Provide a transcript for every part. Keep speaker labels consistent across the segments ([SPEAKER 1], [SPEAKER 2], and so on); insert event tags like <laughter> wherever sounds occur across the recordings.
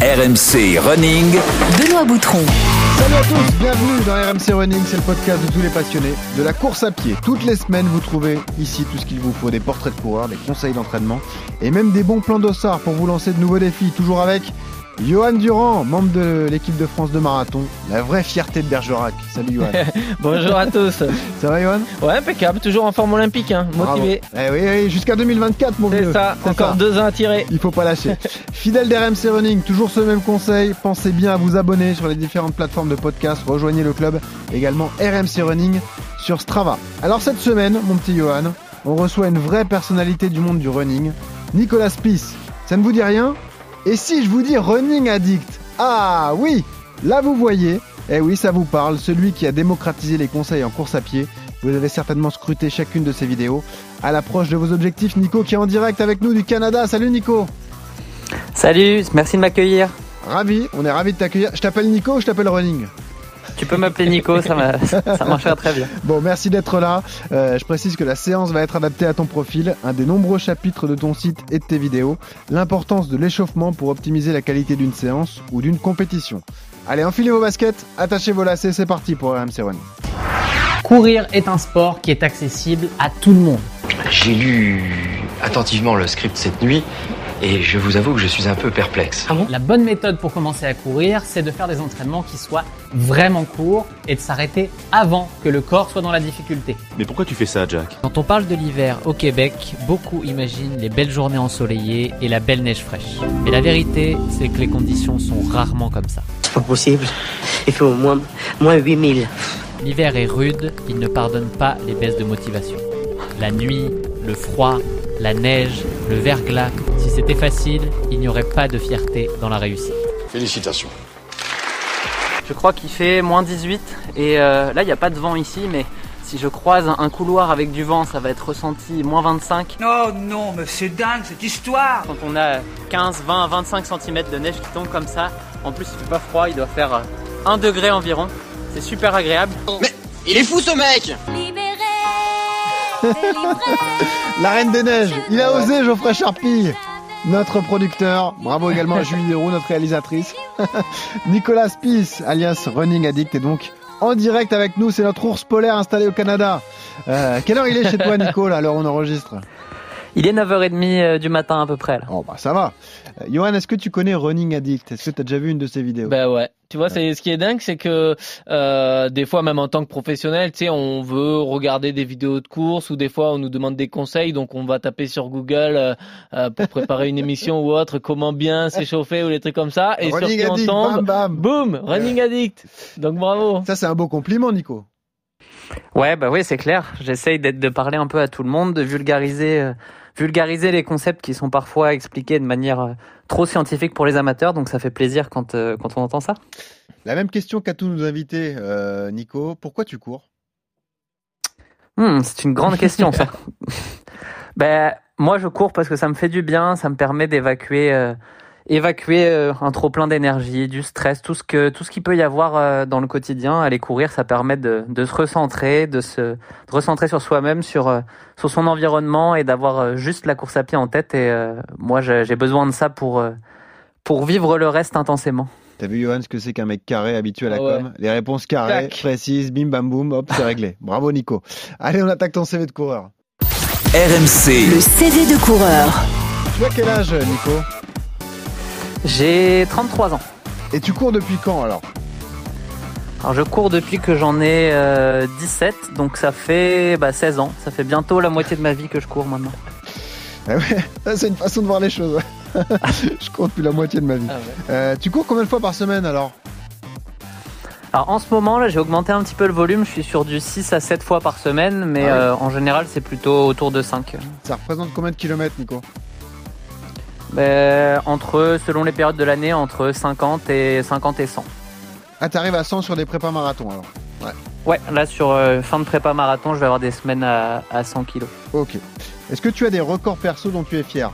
[SPEAKER 1] RMC Running.
[SPEAKER 2] Benoît Boutron.
[SPEAKER 3] Salut à tous, bienvenue dans RMC Running, c'est le podcast de tous les passionnés de la course à pied. Toutes les semaines, vous trouvez ici tout ce qu'il vous faut, des portraits de coureurs, des conseils d'entraînement et même des bons plans d'ossard pour vous lancer de nouveaux défis, toujours avec Johan Durand, membre de l'équipe de France de marathon, la vraie fierté de Bergerac. Salut Johan. <laughs>
[SPEAKER 4] Bonjour à tous.
[SPEAKER 3] Ça va Johan?
[SPEAKER 4] Ouais, impeccable, toujours en forme olympique, hein, motivé.
[SPEAKER 3] Eh oui, oui, jusqu'à 2024 mon vieux.
[SPEAKER 4] C'est ça, encore
[SPEAKER 3] ça.
[SPEAKER 4] deux ans à tirer.
[SPEAKER 3] Il faut pas lâcher. <laughs> Fidèle d'RMC Running, toujours ce même conseil. Pensez bien à vous abonner sur les différentes plateformes de podcast. Rejoignez le club. Également RMC Running sur Strava. Alors cette semaine, mon petit Johan, on reçoit une vraie personnalité du monde du running. Nicolas Spies. Ça ne vous dit rien? Et si je vous dis running addict Ah oui Là vous voyez. Eh oui, ça vous parle. Celui qui a démocratisé les conseils en course à pied. Vous avez certainement scruté chacune de ses vidéos. À l'approche de vos objectifs, Nico qui est en direct avec nous du Canada. Salut Nico
[SPEAKER 5] Salut, merci de m'accueillir.
[SPEAKER 3] Ravi, on est ravi de t'accueillir. Je t'appelle Nico ou je t'appelle Running?
[SPEAKER 5] Tu peux m'appeler Nico, ça, <laughs> ça marchera très bien.
[SPEAKER 3] Bon, merci d'être là. Euh, je précise que la séance va être adaptée à ton profil, un des nombreux chapitres de ton site et de tes vidéos, l'importance de l'échauffement pour optimiser la qualité d'une séance ou d'une compétition. Allez, enfilez vos baskets, attachez vos lacets, c'est parti pour RMC Running.
[SPEAKER 6] Courir est un sport qui est accessible à tout le monde.
[SPEAKER 7] J'ai lu attentivement le script cette nuit et je vous avoue que je suis un peu perplexe. Ah bon
[SPEAKER 6] La bonne méthode pour commencer à courir, c'est de faire des entraînements qui soient vraiment courts et de s'arrêter avant que le corps soit dans la difficulté.
[SPEAKER 8] Mais pourquoi tu fais ça, Jack
[SPEAKER 9] Quand on parle de l'hiver au Québec, beaucoup imaginent les belles journées ensoleillées et la belle neige fraîche. Mais la vérité, c'est que les conditions sont rarement comme ça.
[SPEAKER 10] C'est pas possible. Il faut au moins, moins 8000.
[SPEAKER 9] L'hiver est rude, il ne pardonne pas les baisses de motivation. La nuit, le froid, la neige, le verglas, si c'était facile, il n'y aurait pas de fierté dans la réussite.
[SPEAKER 11] Félicitations.
[SPEAKER 5] Je crois qu'il fait moins 18 et euh, là il n'y a pas de vent ici, mais si je croise un couloir avec du vent, ça va être ressenti moins 25.
[SPEAKER 12] Non, non, mais c'est dingue cette histoire
[SPEAKER 5] Quand on a 15, 20, 25 cm de neige qui tombe comme ça, en plus il fait pas froid, il doit faire euh, 1 degré environ. C'est super agréable.
[SPEAKER 12] Mais il est fou ce mec <laughs>
[SPEAKER 3] La Reine des Neiges, il a osé Geoffrey Charpie notre producteur, bravo également à <laughs> Julie Leroux, notre réalisatrice. <laughs> Nicolas Spies, alias Running Addict, est donc en direct avec nous. C'est notre ours polaire installé au Canada. Euh, quelle heure il est chez toi, Nico, là, à l'heure où on enregistre?
[SPEAKER 5] Il est 9h30 euh, du matin à peu près là.
[SPEAKER 3] Oh, bah ça va. Euh, Johan, est-ce que tu connais Running Addict? Est-ce que tu as déjà vu une de ses vidéos?
[SPEAKER 4] Bah ouais. Tu vois, c'est ce qui est dingue, c'est que euh, des fois, même en tant que professionnel, tu sais, on veut regarder des vidéos de course ou des fois, on nous demande des conseils, donc on va taper sur Google euh, euh, pour préparer une émission ou autre, comment bien s'échauffer ou les trucs comme ça, et
[SPEAKER 3] Running
[SPEAKER 4] sur qui
[SPEAKER 3] Addict,
[SPEAKER 4] on tombe,
[SPEAKER 3] bam, bam.
[SPEAKER 4] boum, Running Addict. Donc bravo.
[SPEAKER 3] Ça, c'est un beau compliment, Nico.
[SPEAKER 5] Ouais, bah oui, c'est clair. J'essaye d'être de parler un peu à tout le monde, de vulgariser, euh, vulgariser les concepts qui sont parfois expliqués de manière euh, trop scientifique pour les amateurs. Donc ça fait plaisir quand euh, quand on entend ça.
[SPEAKER 3] La même question qu'à tous nos invités, Nico. Pourquoi tu cours?
[SPEAKER 5] Hmm, c'est une grande question ça. <laughs> ben moi je cours parce que ça me fait du bien, ça me permet d'évacuer évacuer euh, un trop plein d'énergie, du stress, tout ce que tout ce qu'il peut y avoir euh, dans le quotidien. Aller courir, ça permet de, de se recentrer, de se de recentrer sur soi-même, sur euh, sur son environnement et d'avoir euh, juste la course à pied en tête. Et euh, moi j'ai besoin de ça pour euh, pour vivre le reste intensément.
[SPEAKER 3] T'as vu, Johan, ce que c'est qu'un mec carré habitué à la
[SPEAKER 4] Ah ouais.
[SPEAKER 3] com Les réponses carrées,
[SPEAKER 4] Tac.
[SPEAKER 3] précises, bim bam boum, hop, c'est réglé. <laughs> Bravo, Nico. Allez, on attaque ton CV de coureur.
[SPEAKER 1] RMC.
[SPEAKER 2] Le CV de coureur.
[SPEAKER 3] Tu as quel âge, Nico?
[SPEAKER 5] J'ai 33 ans.
[SPEAKER 3] Et tu cours depuis quand alors
[SPEAKER 5] Alors je cours depuis que j'en ai euh, 17, donc ça fait bah, 16 ans. Ça fait bientôt la moitié de ma vie que je cours maintenant.
[SPEAKER 3] Ah ouais, c'est une façon de voir les choses. <laughs> Je cours depuis la moitié de ma vie.
[SPEAKER 4] Ah ouais.
[SPEAKER 3] Euh, tu cours combien de fois par semaine alors
[SPEAKER 5] Alors en ce moment, là, j'ai augmenté un petit peu le volume. Je suis sur du 6 à 7 fois par semaine, mais
[SPEAKER 3] Ah
[SPEAKER 5] euh, en général, c'est plutôt autour de 5.
[SPEAKER 3] Ça représente combien de kilomètres, Nico
[SPEAKER 5] Ben, entre, selon les périodes de l'année, entre 50 et 50 et 100.
[SPEAKER 3] Ah, t'arrives à 100 sur des prépas marathons alors
[SPEAKER 5] Ouais, là sur euh, fin de prépa marathon, je vais avoir des semaines à, à 100 kilos.
[SPEAKER 3] Ok. Est-ce que tu as des records perso dont tu es fier?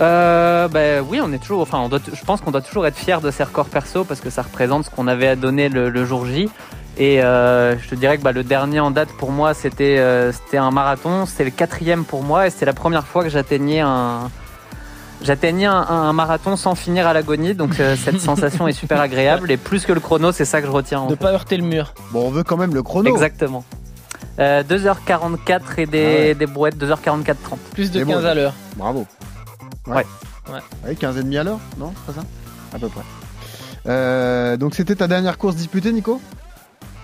[SPEAKER 5] Euh, ben oui, on est toujours. Enfin, on doit, je pense qu'on doit toujours être fier de ces records perso parce que ça représente ce qu'on avait à donner le, le jour J. Et euh, je te dirais que bah, le dernier en date pour moi, c'était euh, c'était un marathon. C'était le quatrième pour moi et c'était la première fois que j'atteignais un J'atteignais un, un marathon sans finir à l'agonie, donc euh, <laughs> cette sensation est super agréable. Et plus que le chrono, c'est ça que je retiens. en
[SPEAKER 4] De
[SPEAKER 5] fait.
[SPEAKER 4] pas heurter le mur.
[SPEAKER 3] Bon, on veut quand même le chrono.
[SPEAKER 5] Exactement. Euh, 2h44 et des,
[SPEAKER 3] Ah ouais.
[SPEAKER 5] des brouettes 2h44 30.
[SPEAKER 4] Plus de
[SPEAKER 3] C'est bon.
[SPEAKER 4] 15 à l'heure.
[SPEAKER 3] Bravo.
[SPEAKER 5] Ouais.
[SPEAKER 4] Ouais.
[SPEAKER 3] Ouais, 15 et demi à l'heure, non C'est pas ça? À peu près. Euh, donc c'était ta dernière course disputée, Nico?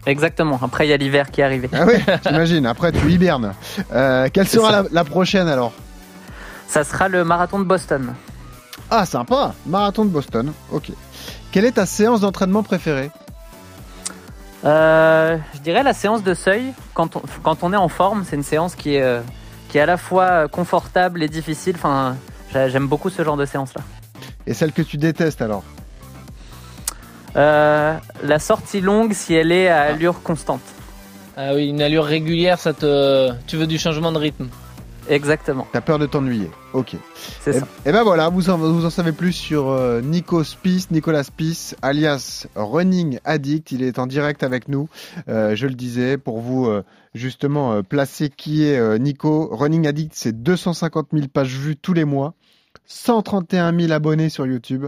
[SPEAKER 5] Exactement. Après, il y a l'hiver qui est arrivé.
[SPEAKER 3] Ah oui, j'imagine. Après, tu hibernes. Euh, quelle sera la, la prochaine alors
[SPEAKER 5] Ça sera le marathon de Boston.
[SPEAKER 3] Ah, sympa. Marathon de Boston. Ok. Quelle est ta séance d'entraînement préférée
[SPEAKER 5] Euh, je dirais la séance de seuil. Quand on, quand on est en forme, c'est une séance qui est, euh, qui est à la fois confortable et difficile. Enfin, j'a- j'aime beaucoup ce genre de séance-là.
[SPEAKER 3] Et celle que tu détestes alors
[SPEAKER 5] Euh, la sortie longue, si elle est à allure constante.
[SPEAKER 4] Ah oui, une allure régulière, ça te. Tu veux du changement de rythme.
[SPEAKER 5] Exactement.
[SPEAKER 3] T'as peur de t'ennuyer. Ok.
[SPEAKER 5] C'est ça.
[SPEAKER 3] Et ben voilà, vous en, vous en savez plus sur euh, Nico Spice, Nicolas Spice, alias Running Addict. Il est en direct avec nous. Euh, je le disais, pour vous euh, justement euh, placer qui est euh, Nico. Running Addict, c'est 250 000 pages vues tous les mois, 131 000 abonnés sur YouTube,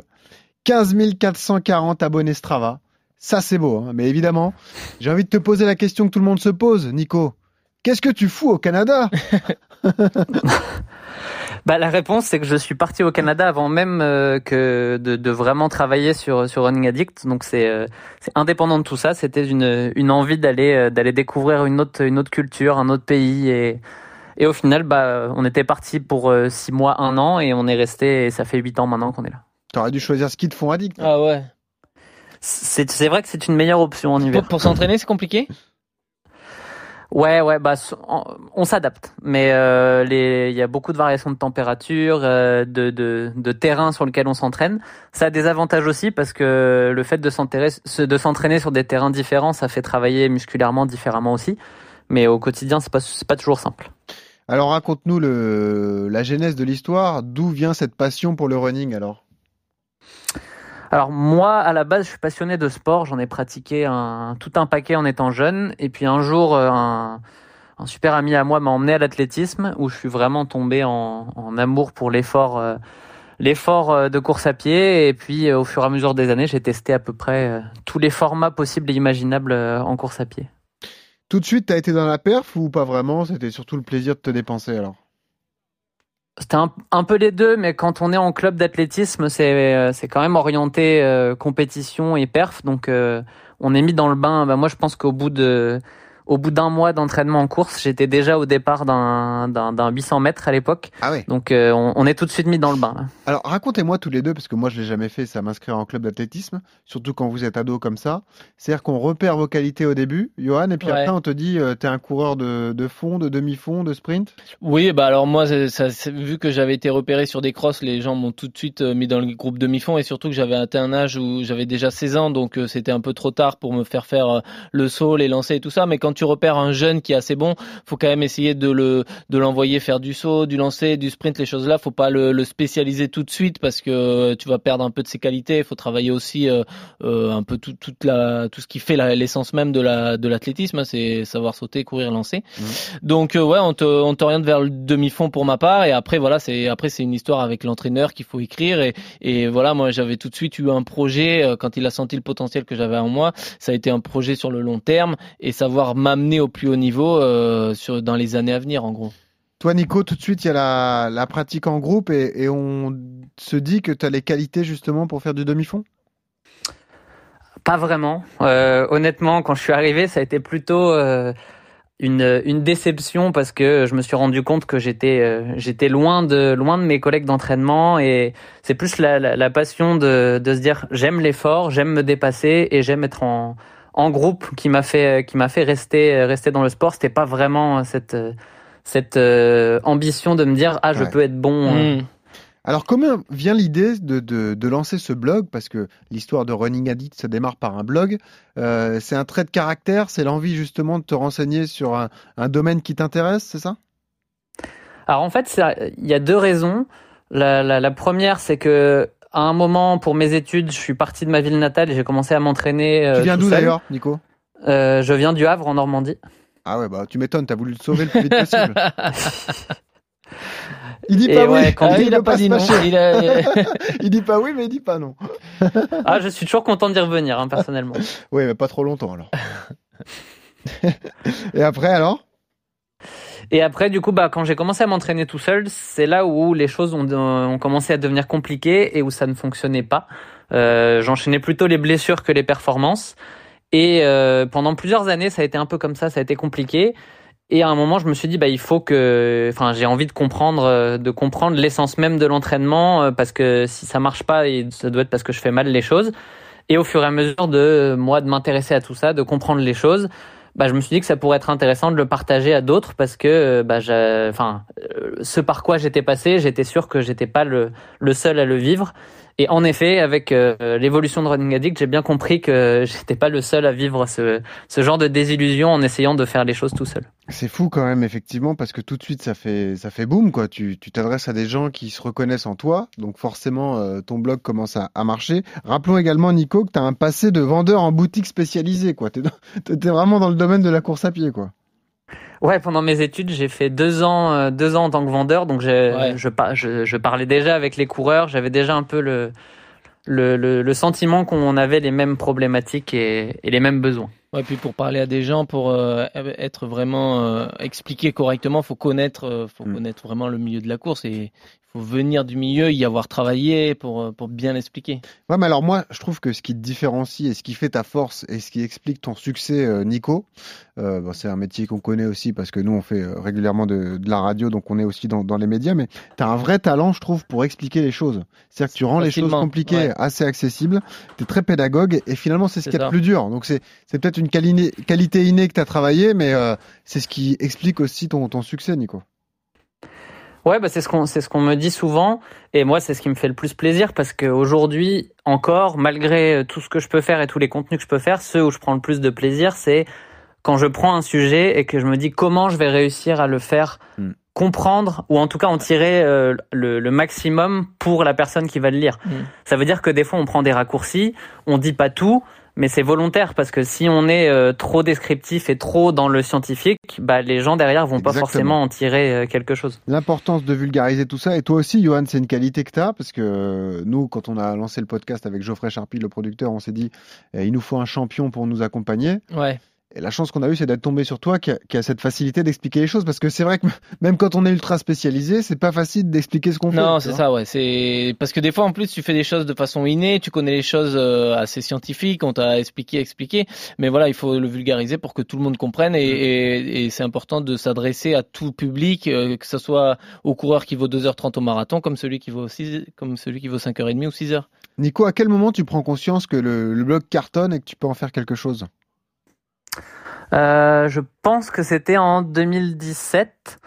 [SPEAKER 3] 15 440 abonnés Strava. Ça, c'est beau. hein. Mais évidemment, j'ai envie de te poser la question que tout le monde se pose, Nico. Qu'est-ce que tu fous au Canada? <laughs>
[SPEAKER 5] Bah, la réponse, c'est que je suis parti au Canada avant même euh, que de, vraiment travailler sur, sur Running Addict. Donc, c'est euh, indépendant de tout ça. C'était une, une envie d'aller euh, d'aller découvrir une autre, une autre culture, un autre pays. Et, et au final, bah, on était parti pour six mois, un an, et on est resté. Et ça fait huit ans maintenant qu'on est là.
[SPEAKER 3] T'aurais dû choisir ski de fond addict.
[SPEAKER 4] Ah ouais.
[SPEAKER 5] C'est c'est vrai que c'est une meilleure option en hiver.
[SPEAKER 4] Pour, pour s'entraîner, c'est compliqué?
[SPEAKER 5] Ouais, ouais, bah on, on s'adapte, mais euh, les- il y a beaucoup de variations de température, euh, de, de, de terrain sur lequel on s'entraîne. Ça a des avantages aussi parce que le fait de s'enterrer- se- de s'entraîner sur des terrains différents, ça fait travailler musculairement différemment aussi. Mais au quotidien, c'est pas c'est pas toujours simple.
[SPEAKER 3] Alors raconte-nous le, la genèse de l'histoire. D'où vient cette passion pour le running alors?
[SPEAKER 5] Alors moi, à la base, je suis passionné de sport. J'en ai pratiqué un, tout un paquet en étant jeune. Et puis un jour, euh, un, super ami à moi m'a emmené à l'athlétisme, où je suis vraiment tombé en, amour pour l'effort, euh, l'effort euh, de course à pied. Et puis, au fur et à mesure des années, j'ai testé à peu près tous les formats possibles et imaginables en course à pied.
[SPEAKER 3] Tout de suite, t'as été dans la perf ou pas vraiment? C'était surtout le plaisir de te dépenser alors?
[SPEAKER 5] C'était un, peu les deux, mais quand on est en club d'athlétisme, c'est euh, c'est quand même orienté euh, compétition et perf. Donc euh, on est mis dans le bain. Bah, moi, je pense qu'au bout de au bout d'un mois d'entraînement en course, j'étais déjà au départ d'un d'un d'un 800 mètres à l'époque.
[SPEAKER 3] Ah oui.
[SPEAKER 5] Donc euh, on, on est tout de suite mis dans le bain. là.
[SPEAKER 3] Alors racontez-moi tous les deux, parce que moi je l'ai jamais fait, ça m'inscrire en club d'athlétisme, surtout quand vous êtes ado comme ça. C'est-à-dire qu'on repère vos qualités au début, Johan, et puis
[SPEAKER 4] Ouais.
[SPEAKER 3] après on te dit euh, t'es un coureur de, de fond, de demi-fond, de sprint?
[SPEAKER 4] Oui, bah alors moi, ça, vu que j'avais été repéré sur des crosses, les gens m'ont tout de suite euh, mis dans le groupe demi-fond et surtout que j'avais atteint un âge où j'avais déjà 16 ans, donc euh, c'était un peu trop tard pour me faire faire euh, le saut, les lancers et tout ça. Mais quand tu repères un jeune qui est assez bon, faut quand même essayer de le de l'envoyer faire du saut, du lancer, du sprint, les choses là. Faut pas le, le spécialiser tout de suite parce que euh, tu vas perdre un peu de ses qualités. Il faut travailler aussi euh, euh, un peu tout, toute la tout ce qui fait l'essence même de la de l'athlétisme, hein, c'est savoir sauter, courir, lancer. Donc euh, ouais, on te on t'oriente vers le demi-fond pour ma part et après voilà, c'est après c'est une histoire avec l'entraîneur qu'il faut écrire et et voilà, moi j'avais tout de suite eu un projet euh, quand il a senti le potentiel que j'avais en moi, ça a été un projet sur le long terme et savoir m'amener au plus haut niveau euh, sur dans les années à venir en gros.
[SPEAKER 3] Toi Nico, tout de suite il y a la, la pratique en groupe et, et on se dit que tu as les qualités justement pour faire du demi-fond?
[SPEAKER 5] Pas vraiment. Euh, honnêtement, quand je suis arrivé, ça a été plutôt euh, une, une déception parce que je me suis rendu compte que j'étais euh, j'étais loin de loin de mes collègues d'entraînement et c'est plus la, la, la passion de, de se dire j'aime l'effort, j'aime me dépasser et j'aime être en en groupe qui m'a fait qui m'a fait rester rester dans le sport. C'était pas vraiment cette cette euh, ambition de me dire ah je
[SPEAKER 3] Ouais.
[SPEAKER 5] peux être bon. euh,
[SPEAKER 4] Mm.
[SPEAKER 3] Alors comment vient l'idée de, de, de lancer ce blog? Parce que l'histoire de Running Addict se démarre par un blog. Euh, c'est un trait de caractère, c'est l'envie justement de te renseigner sur un, un domaine qui t'intéresse, c'est ça?
[SPEAKER 5] Alors en fait, ça- il y a deux raisons. La, la, la première, c'est que à un moment, pour mes études, je suis parti de ma ville natale et j'ai commencé à m'entraîner. euh,
[SPEAKER 3] Tu viens d'où d'ailleurs, Nico?
[SPEAKER 5] Euh, Je viens du Havre, en Normandie.
[SPEAKER 3] Ah ouais, bah tu m'étonnes, t'as voulu le sauver le plus vite possible. <laughs> Il dit
[SPEAKER 5] Et
[SPEAKER 3] pas
[SPEAKER 5] ouais,
[SPEAKER 3] oui.
[SPEAKER 5] quand
[SPEAKER 4] Ah,
[SPEAKER 3] il
[SPEAKER 4] il a pas dit non.
[SPEAKER 3] fâcher.
[SPEAKER 4] Il a- <laughs>
[SPEAKER 3] Il dit pas oui, mais il dit pas non. <laughs>
[SPEAKER 5] Ah, je suis toujours content d'y revenir, hein, personnellement.
[SPEAKER 3] Oui, mais pas trop longtemps alors. Et après alors?
[SPEAKER 5] Et après, du coup, bah, quand j'ai commencé à m'entraîner tout seul, c'est là où les choses ont, ont commencé à devenir compliquées et où ça ne fonctionnait pas. Euh, J'enchaînais plutôt les blessures que les performances. Et euh, pendant plusieurs années, ça a été un peu comme ça, ça a été compliqué. Et à un moment, je me suis dit, bah, il faut que, enfin, j'ai envie de comprendre, euh, de comprendre l'essence même de l'entraînement, euh, parce que si ça marche pas, ça doit être parce que je fais mal les choses. Et au fur et à mesure de euh, moi de m'intéresser à tout ça, de comprendre les choses, bah, je me suis dit que ça pourrait être intéressant de le partager à d'autres parce que euh, bah, enfin, euh, ce par quoi j'étais passé, j'étais sûr que j'étais pas le, le seul à le vivre. Et en effet, avec euh, l'évolution de Running Addict, j'ai bien compris que j'étais pas le seul à vivre ce, ce genre de désillusion en essayant de faire les choses tout seul.
[SPEAKER 3] C'est fou quand même effectivement parce que tout de suite ça fait ça fait boum quoi. Tu tu t'adresses à des gens qui se reconnaissent en toi, donc forcément euh, ton blog commence à, à marcher. Rappelons également Nico que tu as un passé de vendeur en boutique spécialisée quoi. <laughs> T'es vraiment dans le domaine de la course à pied quoi.
[SPEAKER 5] Ouais, pendant mes études, j'ai fait deux ans, euh, deux ans en tant que vendeur, donc
[SPEAKER 4] Ouais.
[SPEAKER 5] je, je, je parlais déjà avec les coureurs, j'avais déjà un peu le, le, le, le sentiment qu'on avait les mêmes problématiques et, et les mêmes besoins.
[SPEAKER 4] Ouais, puis pour parler à des gens, pour euh, être vraiment euh, expliqué correctement, faut connaître, euh, faut
[SPEAKER 3] Mm.
[SPEAKER 4] connaître vraiment le milieu de la course et faut venir du milieu, y avoir travaillé pour euh, pour bien l'expliquer.
[SPEAKER 3] Ouais, mais alors moi, je trouve que ce qui te différencie et ce qui fait ta force et ce qui explique ton succès, euh, Nico, euh, bon, c'est un métier qu'on connaît aussi parce que nous, on fait euh, régulièrement de, de la radio, donc on est aussi dans, dans les médias, mais tu as un vrai talent, je trouve, pour expliquer les choses. C'est-à-dire que tu rends les choses compliquées
[SPEAKER 4] ouais.
[SPEAKER 3] assez accessibles, tu es très pédagogue et finalement, c'est ce qui est le plus dur. Donc c'est c'est peut-être une quali- qualité innée que tu as travaillé, mais euh, c'est ce qui explique aussi ton, ton succès, Nico.
[SPEAKER 5] Ouais, bah c'est ce qu'on c'est ce qu'on me dit souvent et moi c'est ce qui me fait le plus plaisir parce qu'aujourd'hui encore malgré euh, tout ce que je peux faire et tous les contenus que je peux faire, ceux où je prends le plus de plaisir, c'est quand je prends un sujet et que je me dis comment je vais réussir à le faire
[SPEAKER 3] Mm.
[SPEAKER 5] comprendre ou en tout cas en tirer euh, le, le maximum pour la personne qui va le lire.
[SPEAKER 4] Mm.
[SPEAKER 5] Ça veut dire que des fois on prend des raccourcis, on dit pas tout, mais c'est volontaire parce que si on est euh, trop descriptif et trop dans le scientifique, bah les gens derrière vont pas forcément en tirer euh, quelque chose.
[SPEAKER 3] L'importance de vulgariser tout ça. Et toi aussi, Johan, c'est une qualité que tu as parce que euh, nous, quand on a lancé le podcast avec Geoffrey Charpie, le producteur, on s'est dit, eh, il nous faut un champion pour nous accompagner.
[SPEAKER 4] Ouais.
[SPEAKER 3] Et la chance qu'on a eue, c'est d'être tombé sur toi qui a, qui a cette facilité d'expliquer les choses. Parce que c'est vrai que <laughs> même quand on est ultra spécialisé, c'est pas facile d'expliquer ce qu'on fait.
[SPEAKER 4] Non, c'est ça, ouais. C'est parce que des fois, en plus, tu fais des choses de façon innée, tu connais les choses euh, assez scientifiques, on t'a expliqué, expliqué, mais voilà, il faut le vulgariser pour que tout le monde comprenne et, et, et c'est important de s'adresser à tout public, euh, que ce soit au coureur qui vaut 2h30 au marathon, comme celui qui vaut 6, comme celui qui vaut 5h30 ou 6h.
[SPEAKER 3] Nico, à quel moment tu prends conscience que le, le blog cartonne et que tu peux en faire quelque chose?
[SPEAKER 5] Euh, je pense que c'était en 2017.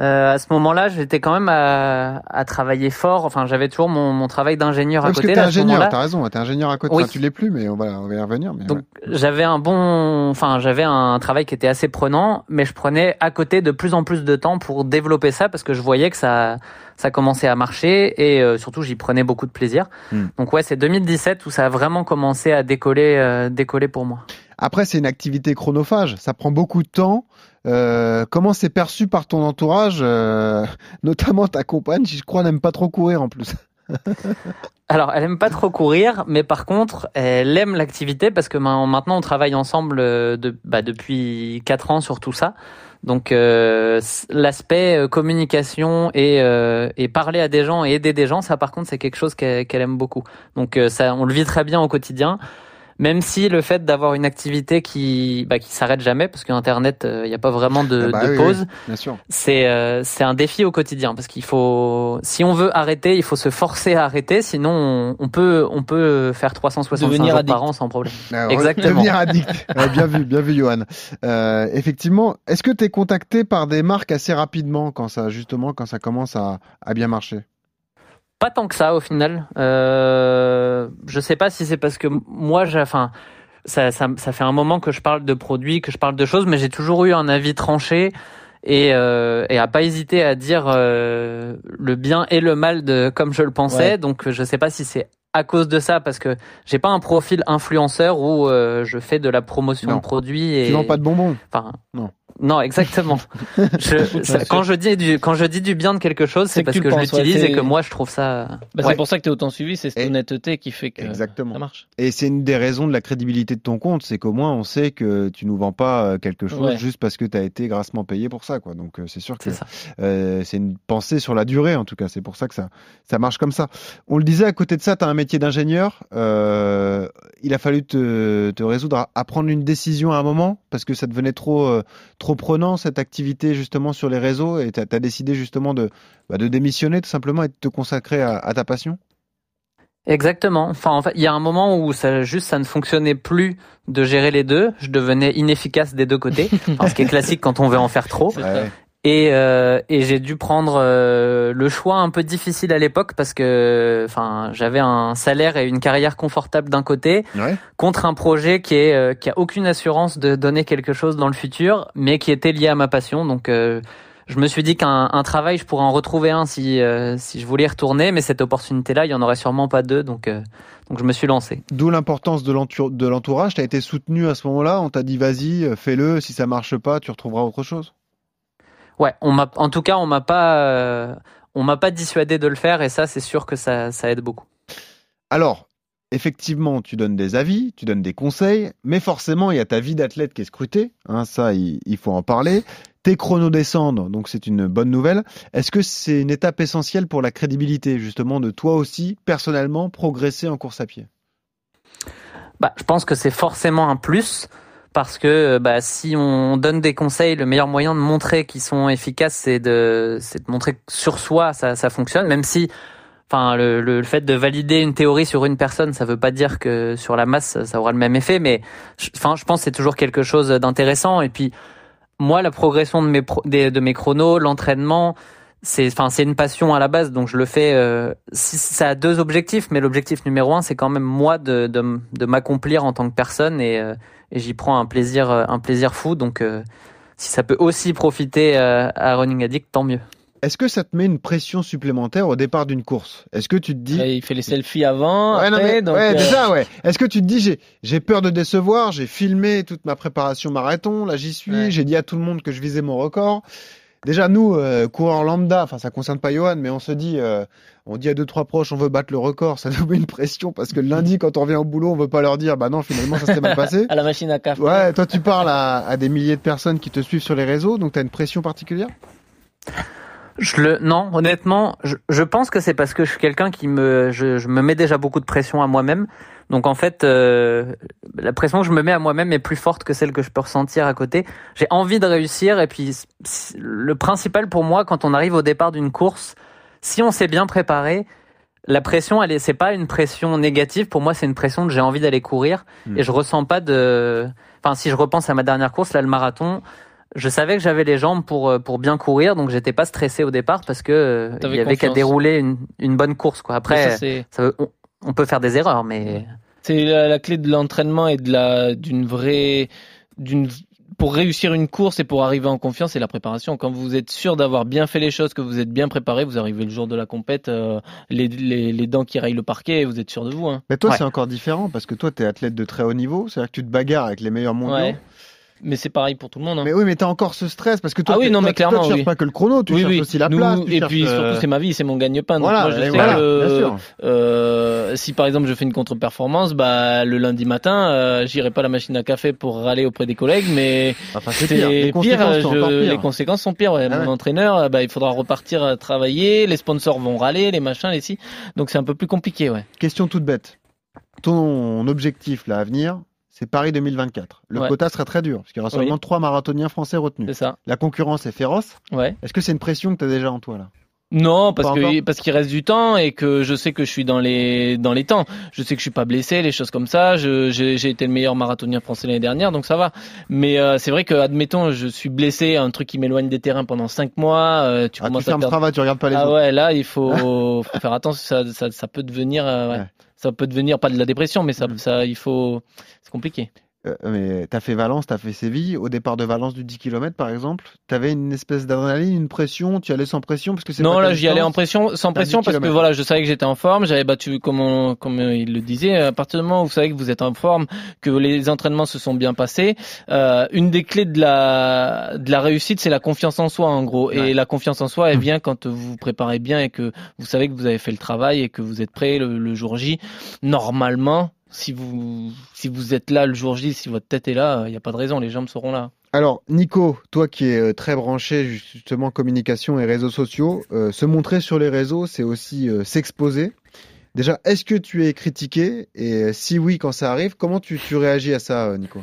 [SPEAKER 5] Euh, à ce moment-là, j'étais quand même à, à travailler fort. Enfin, j'avais toujours mon, mon travail d'ingénieur
[SPEAKER 3] Ouais,
[SPEAKER 5] à
[SPEAKER 3] Parce
[SPEAKER 5] côté.
[SPEAKER 3] que t'es ingénieur, t'as raison, t'es ingénieur à côté.
[SPEAKER 5] Oui.
[SPEAKER 3] Enfin, tu l'es plus, mais on va, on va y revenir. Mais
[SPEAKER 5] Donc
[SPEAKER 3] ouais.
[SPEAKER 5] j'avais un bon, enfin j'avais un travail qui était assez prenant, mais je prenais à côté de plus en plus de temps pour développer ça parce que je voyais que ça, ça commençait à marcher et euh, surtout j'y prenais beaucoup de plaisir.
[SPEAKER 3] Hmm.
[SPEAKER 5] Donc ouais, c'est 2017 où ça a vraiment commencé à décoller, euh, décoller pour moi.
[SPEAKER 3] Après, c'est une activité chronophage, ça prend beaucoup de temps. Euh, comment c'est perçu par ton entourage, euh, <laughs> notamment ta compagne, qui je crois n'aime pas trop courir en plus. <laughs>
[SPEAKER 5] Alors, elle aime pas trop courir, mais par contre, elle aime l'activité parce que ma- maintenant on travaille ensemble euh, bah, depuis quatre ans sur tout ça. Donc, l'aspect communication et, parler à des gens et aider des gens, ça par contre, c'est quelque chose qu'elle aime beaucoup. Donc, on le vit très bien au quotidien. Même si le fait d'avoir une activité qui bah, qui s'arrête jamais, parce qu'Internet, il n'y a pas vraiment de,
[SPEAKER 3] Ah bah
[SPEAKER 5] de
[SPEAKER 3] oui,
[SPEAKER 5] pause
[SPEAKER 3] oui, bien sûr.
[SPEAKER 5] c'est euh, c'est un défi au quotidien parce qu'il faut si on veut arrêter il faut se forcer à arrêter sinon on, on peut on peut faire 365
[SPEAKER 4] Devenir
[SPEAKER 5] jours
[SPEAKER 4] addict.
[SPEAKER 5] par an sans problème
[SPEAKER 3] Alors,
[SPEAKER 5] Exactement.
[SPEAKER 3] Devenir addict. Ouais, bien vu, bien vu, Johan. Euh, effectivement, est-ce que tu es contacté par des marques assez rapidement quand ça, justement, quand ça commence à, à bien marcher?
[SPEAKER 5] Pas tant que ça au final euh, je sais pas si c'est parce que moi j'ai enfin ça, ça ça fait un moment que je parle de produits que je parle de choses mais j'ai toujours eu un avis tranché et, euh, et à pas hésiter à dire euh, le bien et le mal de comme je le pensais.
[SPEAKER 4] Ouais.
[SPEAKER 5] Donc je sais pas si c'est à cause de ça parce que j'ai pas un profil influenceur où euh, je fais de la promotion
[SPEAKER 3] Non.
[SPEAKER 5] de produits et
[SPEAKER 3] Tu vends pas de bonbons
[SPEAKER 5] enfin
[SPEAKER 3] Non.
[SPEAKER 5] Non, exactement. <laughs> Je, ça- quand je dis du quand je dis du bien de quelque chose,
[SPEAKER 4] C'est que
[SPEAKER 5] parce
[SPEAKER 4] tu
[SPEAKER 5] que, je
[SPEAKER 4] penses, ouais,
[SPEAKER 5] l'utilise et que moi je trouve ça.
[SPEAKER 4] Bah,
[SPEAKER 5] Ouais.
[SPEAKER 4] C'est pour ça que tu es autant suivi, c'est cette
[SPEAKER 3] Et-
[SPEAKER 4] honnêteté qui fait que
[SPEAKER 3] Exactement.
[SPEAKER 4] ça marche.
[SPEAKER 3] Et c'est une des raisons de la crédibilité de ton compte, c'est qu'au moins on sait que tu nous vends pas euh, quelque chose
[SPEAKER 4] Ouais.
[SPEAKER 3] juste parce que tu as été grassement payé pour ça. Quoi. Donc euh, c'est sûr que euh, c'est une pensée sur la durée en tout cas. C'est pour ça que ça, ça marche comme ça. On le disait, à côté de ça, tu as un métier d'ingénieur. Euh, il a fallu te, te résoudre à, à prendre une décision à un moment parce que ça devenait trop, euh, trop prenant cette activité justement sur les réseaux et tu as, décidé justement de, bah, de démissionner tout simplement et de te consacrer à, à ta passion?
[SPEAKER 5] Exactement. Enfin, en fait, il y a un moment où ça juste ça ne fonctionnait plus de gérer les deux. Je devenais inefficace des deux côtés, <laughs> Enfin, ce qui est classique quand on veut en faire trop. Et, euh, et j'ai dû prendre euh, le choix un peu difficile à l'époque parce que, enfin, j'avais un salaire et une carrière confortable d'un côté
[SPEAKER 3] Ouais.
[SPEAKER 5] contre un projet qui est euh, qui a aucune assurance de donner quelque chose dans le futur, mais qui était lié à ma passion. Donc, euh, je me suis dit qu'un un travail, je pourrais en retrouver un si euh, si je voulais y retourner, mais cette opportunité-là, il y en aurait sûrement pas deux. Donc, euh, donc je me suis lancé.
[SPEAKER 3] D'où l'importance de l'entour- de l'entourage. Tu as été soutenu à ce moment-là. On t'a dit vas-y, fais-le. Si ça marche pas, tu retrouveras autre chose.
[SPEAKER 5] Ouais, on m'a, en tout cas, on m'a pas, euh, on m'a pas dissuadé de le faire, et ça, c'est sûr que ça, ça aide beaucoup.
[SPEAKER 3] Alors, effectivement, tu donnes des avis, tu donnes des conseils, mais forcément, il y a ta vie d'athlète qui est scrutée. Hein, ça, il, il faut en parler. Tes chronos descendent, donc c'est une bonne nouvelle. Est-ce que c'est une étape essentielle pour la crédibilité, justement, de toi aussi, personnellement, progresser en course à pied?
[SPEAKER 5] Bah, je pense que c'est forcément un plus parce que bah, si on donne des conseils, le meilleur moyen de montrer qu'ils sont efficaces, c'est de, c'est de montrer que sur soi ça, ça fonctionne, même si, enfin, le, le, fait de valider une théorie sur une personne, ça veut pas dire que sur la masse ça, aura le même effet, mais, enfin, je pense que c'est toujours quelque chose d'intéressant. Et puis, moi, la progression de mes pro- des- de mes chronos, l'entraînement, c'est enfin c'est une passion à la base. Donc je le fais euh, ça a deux objectifs mais l'objectif numéro un c'est quand même moi de de, de m'accomplir en tant que personne. Et, euh, et j'y prends un plaisir euh, un plaisir fou donc euh, si ça peut aussi profiter euh, à Running Addict tant mieux
[SPEAKER 3] Est-ce que ça te met une pression supplémentaire au départ d'une course? Est-ce que tu te dis
[SPEAKER 4] Et il fait les selfies avant,
[SPEAKER 3] Ouais, non,
[SPEAKER 4] après,
[SPEAKER 3] mais-
[SPEAKER 4] donc,
[SPEAKER 3] ouais,
[SPEAKER 4] euh,
[SPEAKER 3] c'est ça, ouais. <laughs> Est-ce que tu te dis, j'ai, j'ai peur de décevoir, j'ai filmé toute ma préparation marathon, là j'y suis,
[SPEAKER 4] Ouais.
[SPEAKER 3] j'ai dit à tout le monde que je visais mon record. Déjà, nous, euh, coureurs lambda, enfin ça concerne pas Johan, mais on se dit, euh, on dit à deux, trois proches, on veut battre le record, <laughs> ça nous met une pression parce que le lundi, quand on revient au boulot, on veut pas leur dire, bah non, finalement, ça s'est mal passé. <laughs>
[SPEAKER 4] à la machine à café.
[SPEAKER 3] Ouais, toi, tu parles à, à des milliers de personnes qui te suivent sur les réseaux, donc tu as une pression particulière?
[SPEAKER 5] Je le non honnêtement je, je pense que c'est parce que je suis quelqu'un qui me je, je me mets déjà beaucoup de pression à moi-même donc en fait euh, la pression que je me mets à moi-même est plus forte que celle que je peux ressentir à côté j'ai envie de réussir et puis le principal pour moi quand on arrive au départ d'une course si on s'est bien préparé la pression elle est c'est pas une pression négative pour moi c'est une pression que j'ai envie d'aller courir
[SPEAKER 3] Mm.
[SPEAKER 5] et je ressens pas de enfin si je repense à ma dernière course là le marathon je savais que j'avais les jambes pour euh, pour bien courir, donc j'étais pas stressé au départ parce que euh, il y avait qu'à dérouler une, une bonne course quoi. Après,
[SPEAKER 4] ça
[SPEAKER 5] veut- on, peut faire des erreurs, mais
[SPEAKER 4] C'est la, la clé de l'entraînement et de la d'une vraie d'une pour réussir une course et pour arriver en confiance, c'est la préparation. Quand vous êtes sûr d'avoir bien fait les choses, que vous êtes bien préparé, vous arrivez le jour de la compète, euh, les, les, les dents qui rayent le parquet, et vous êtes sûr de vous. Hein.
[SPEAKER 3] Mais toi,
[SPEAKER 5] Ouais.
[SPEAKER 3] c'est encore différent parce que toi, tu es athlète de très haut niveau, c'est-à-dire que tu te bagarres avec les meilleurs mondiaux.
[SPEAKER 4] Ouais. Mais c'est pareil pour tout le monde. Hein.
[SPEAKER 3] Mais oui, mais t'as encore ce stress parce que toi,
[SPEAKER 4] Ah oui, non,
[SPEAKER 3] toi,
[SPEAKER 4] mais clairement,
[SPEAKER 3] toi, tu cherches
[SPEAKER 4] oui.
[SPEAKER 3] pas que le chrono, tu
[SPEAKER 4] oui,
[SPEAKER 3] cherches
[SPEAKER 4] oui.
[SPEAKER 3] aussi la
[SPEAKER 4] Nous-
[SPEAKER 3] place. tu
[SPEAKER 4] et puis
[SPEAKER 3] euh,
[SPEAKER 4] surtout, c'est ma vie, c'est mon gagne-pain. Donc
[SPEAKER 3] Voilà,
[SPEAKER 4] moi, je sais
[SPEAKER 3] voilà,
[SPEAKER 4] que
[SPEAKER 3] bien sûr.
[SPEAKER 4] euh, si par exemple je fais une contre-performance, bah le lundi matin, euh, j'irai pas à la machine à café pour râler auprès des collègues, mais
[SPEAKER 3] Enfin, c'est pire. Les
[SPEAKER 4] pire.
[SPEAKER 3] conséquences sont
[SPEAKER 4] je-
[SPEAKER 3] pires.
[SPEAKER 4] Les conséquences sont pires. ouais.
[SPEAKER 3] Ah
[SPEAKER 4] Mon entraîneur, euh, bah, il faudra repartir à travailler. Les sponsors vont râler, les machins, les si. Donc c'est un peu plus compliqué, ouais.
[SPEAKER 3] Question toute bête. Ton objectif là à venir, c'est Paris 2024. Le
[SPEAKER 4] Ouais.
[SPEAKER 3] quota sera très dur parce qu'il y aura
[SPEAKER 4] Oui.
[SPEAKER 3] seulement trois marathoniens français retenus.
[SPEAKER 4] C'est ça.
[SPEAKER 3] La concurrence est féroce.
[SPEAKER 4] Ouais.
[SPEAKER 3] Est-ce que c'est une pression que tu as déjà en toi là?
[SPEAKER 4] Non, parce que parce qu'il reste du temps et que je sais que je suis dans les dans les temps. Je sais que je suis pas blessé, les choses comme ça. J'ai j'ai été le meilleur marathonien français l'année dernière, donc ça va. Mais euh, c'est vrai que admettons, je suis blessé, un truc qui m'éloigne des terrains pendant cinq mois. euh, tu
[SPEAKER 3] ah, Tu
[SPEAKER 4] commences à
[SPEAKER 3] fermes
[SPEAKER 4] perdre.
[SPEAKER 3] Strava, tu regardes pas les
[SPEAKER 4] Ah
[SPEAKER 3] autres.
[SPEAKER 4] ouais, là il faut, <laughs> faut faire attention. Ça, ça, ça peut devenir, euh, ouais.
[SPEAKER 3] Ouais.
[SPEAKER 4] ça peut devenir pas de la dépression, mais ça,
[SPEAKER 3] Mhm.
[SPEAKER 4] ça, il faut. C'est compliqué.
[SPEAKER 3] Euh, mais t'as fait Valence, t'as fait Séville. Au départ de Valence du 10 km, par exemple, t'avais une espèce d'adrénaline, une pression. Tu allais sans pression parce que c'est
[SPEAKER 4] Non, là, j'y allais en pression, sans pression,
[SPEAKER 3] 10
[SPEAKER 4] parce que voilà, je savais que j'étais en forme. J'avais battu, comme, on- comme euh, il le disait, à partir du moment où vous savez que vous êtes en forme, que les entraînements se sont bien passés, euh, une des clés de la de la réussite, c'est la confiance en soi, en gros.
[SPEAKER 3] Ouais.
[SPEAKER 4] Et la confiance en soi, elle vient quand vous vous préparez bien et que vous savez que vous avez fait le travail et que vous êtes prêt le, le jour J. Normalement, si vous si vous êtes là le jour J, si votre tête est là, il n'y a pas de raison, les jambes seront là.
[SPEAKER 3] Alors, Nico, toi qui es euh, très branché justement communication et réseaux sociaux, euh, se montrer sur les réseaux, c'est aussi euh, s'exposer. Déjà, est-ce que tu es critiqué? Et euh, si oui, quand ça arrive, comment tu, tu réagis à ça, Nico?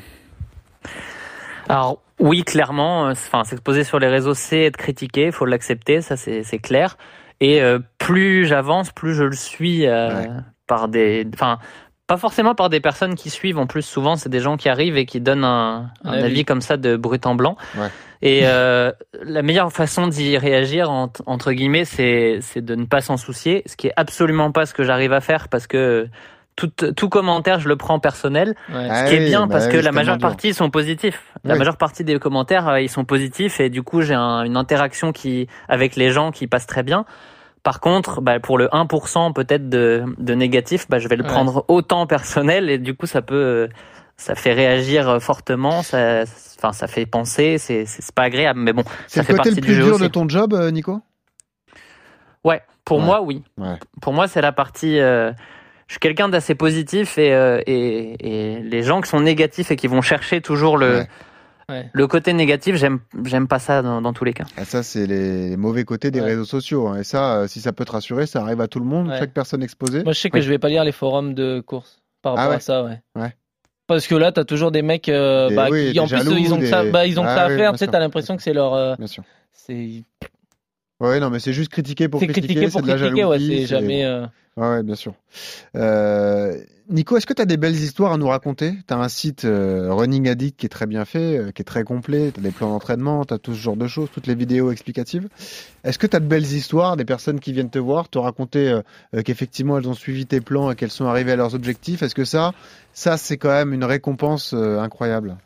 [SPEAKER 5] Alors oui, clairement, enfin s'exposer sur les réseaux, c'est être critiqué, faut l'accepter, ça c'est c'est clair. Et euh, plus j'avance, plus je le suis euh,
[SPEAKER 3] Ouais.
[SPEAKER 5] par des, enfin pas forcément par des personnes qui suivent. En plus, souvent c'est des gens qui arrivent et qui donnent un, un
[SPEAKER 4] Un avis.
[SPEAKER 5] comme ça de brut en blanc.
[SPEAKER 3] Ouais.
[SPEAKER 5] Et euh, la meilleure façon d'y réagir ent- entre guillemets, c'est de ne pas s'en soucier, ce qui est absolument pas ce que j'arrive à faire parce que tout, tout commentaire, je le prends personnel.
[SPEAKER 4] Ouais.
[SPEAKER 3] Ah
[SPEAKER 5] Ce qui est bien
[SPEAKER 3] bah
[SPEAKER 5] parce que la majeure partie sont positifs. La
[SPEAKER 3] Oui.
[SPEAKER 5] majeure partie des commentaires, euh, ils sont positifs et du coup, j'ai un- une interaction qui avec les gens qui passe très bien. Par contre, bah, pour le 1% peut-être de, de négatif, bah, je vais le
[SPEAKER 4] Ouais.
[SPEAKER 5] prendre autant personnel et du coup, ça peut, euh, ça fait réagir euh, fortement, ça, enfin, ça fait penser, c'est, pas agréable, mais bon,
[SPEAKER 3] C'est
[SPEAKER 5] ça fait partie
[SPEAKER 3] le
[SPEAKER 5] du
[SPEAKER 3] plus
[SPEAKER 5] jeu
[SPEAKER 3] dur
[SPEAKER 5] aussi.
[SPEAKER 3] de ton job, euh, Nico?
[SPEAKER 5] Ouais, pour
[SPEAKER 3] Ouais.
[SPEAKER 5] moi, oui.
[SPEAKER 3] Ouais.
[SPEAKER 5] Pour moi, c'est la partie. euh, je suis quelqu'un d'assez positif et, euh, et, et les gens qui sont négatifs et qui vont chercher toujours le,
[SPEAKER 3] Ouais.
[SPEAKER 4] Ouais.
[SPEAKER 5] le côté négatif, j'aime, j'aime pas ça dans, dans tous les cas.
[SPEAKER 3] Ah, ça, c'est les, les mauvais côtés des
[SPEAKER 4] Ouais.
[SPEAKER 3] réseaux sociaux. hein. Et ça, euh, si ça peut te rassurer, ça arrive à tout le monde,
[SPEAKER 4] Ouais.
[SPEAKER 3] chaque personne exposée.
[SPEAKER 4] Moi, je sais que je vais pas lire les forums de course par rapport
[SPEAKER 3] Ah ouais.
[SPEAKER 4] à ça, ouais.
[SPEAKER 3] Ouais.
[SPEAKER 4] Parce que là, t'as toujours des mecs, euh,
[SPEAKER 3] Des-
[SPEAKER 4] bah,
[SPEAKER 3] oui,
[SPEAKER 4] qui,
[SPEAKER 3] des
[SPEAKER 4] en plus,
[SPEAKER 3] jaloux,
[SPEAKER 4] ils ont que ça, bah, ils ont que
[SPEAKER 3] Ah
[SPEAKER 4] ça à faire. Tu sais, t'as l'impression que c'est leur, euh,
[SPEAKER 3] Bien sûr.
[SPEAKER 4] c'est,
[SPEAKER 3] Ouais, non, mais c'est juste critiquer pour
[SPEAKER 4] c'est
[SPEAKER 3] critiquer.
[SPEAKER 4] critiquer pour
[SPEAKER 3] c'est de la
[SPEAKER 4] critiquer, ouais, c'est jamais, euh,
[SPEAKER 3] Ouais, ouais, bien sûr. Euh, Nico, est-ce que tu as des belles histoires à nous raconter? Tu as un site euh, Running Addict qui est très bien fait, euh, qui est très complet, tu as des plans d'entraînement, tu as tout ce genre de choses, toutes les vidéos explicatives. Est-ce que tu as de belles histoires, des personnes qui viennent te voir, te raconter euh, qu'effectivement elles ont suivi tes plans et qu'elles sont arrivées à leurs objectifs? Est-ce que ça, ça c'est quand même une récompense incroyable?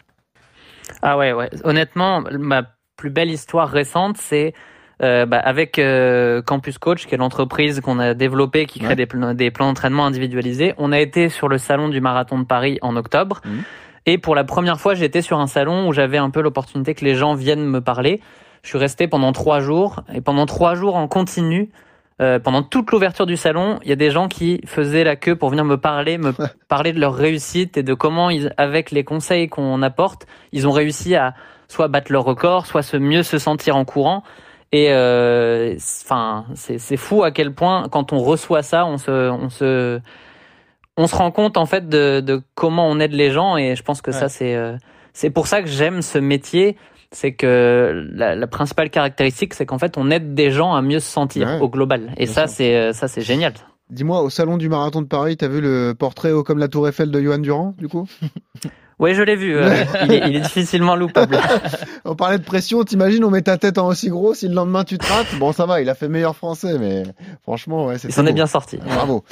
[SPEAKER 5] Ah ouais, ouais. Honnêtement, ma plus belle histoire récente, c'est euh, bah, avec euh, Campus Coach, qui est l'entreprise qu'on a développée, qui crée
[SPEAKER 3] Ouais.
[SPEAKER 5] des, plans, des plans d'entraînement individualisés. On a été sur le salon du marathon de Paris en octobre.
[SPEAKER 3] Mhm.
[SPEAKER 5] Et pour la première fois, j'étais sur un salon où j'avais un peu l'opportunité que les gens viennent me parler. Je suis resté pendant trois jours. Et pendant trois jours en continu, euh, pendant toute l'ouverture du salon, il y a des gens qui faisaient la queue pour venir me parler, me parler de leur réussite et de comment, ils, avec les conseils qu'on apporte, ils ont réussi à soit battre leur record, soit se mieux se sentir en courant. Et euh, enfin, c'est c'est fou à quel point quand on reçoit ça, on se, on se, on se rend compte en fait de, de comment on aide les gens. Et je pense que ça c'est, euh, c'est pour ça que j'aime ce métier. C'est que la, la principale caractéristique, c'est qu'en fait, on aide des gens à mieux se sentir
[SPEAKER 3] Ouais.
[SPEAKER 5] au global. Et ça, c'est, euh, ça, c'est génial.
[SPEAKER 3] Dis-moi, au salon du marathon de Paris, tu as vu le portrait haut comme la tour Eiffel de Johan Durand, du coup? <laughs>
[SPEAKER 5] Oui, je l'ai vu. euh, <laughs> il, est, il est difficilement loupable. <laughs>
[SPEAKER 3] On parlait de pression, t'imagines, on met ta tête en aussi gros, si le lendemain tu te rates, bon ça va, il a fait meilleur français, mais franchement, ouais, c'est
[SPEAKER 5] Il s'en est bien sorti.
[SPEAKER 3] Bravo.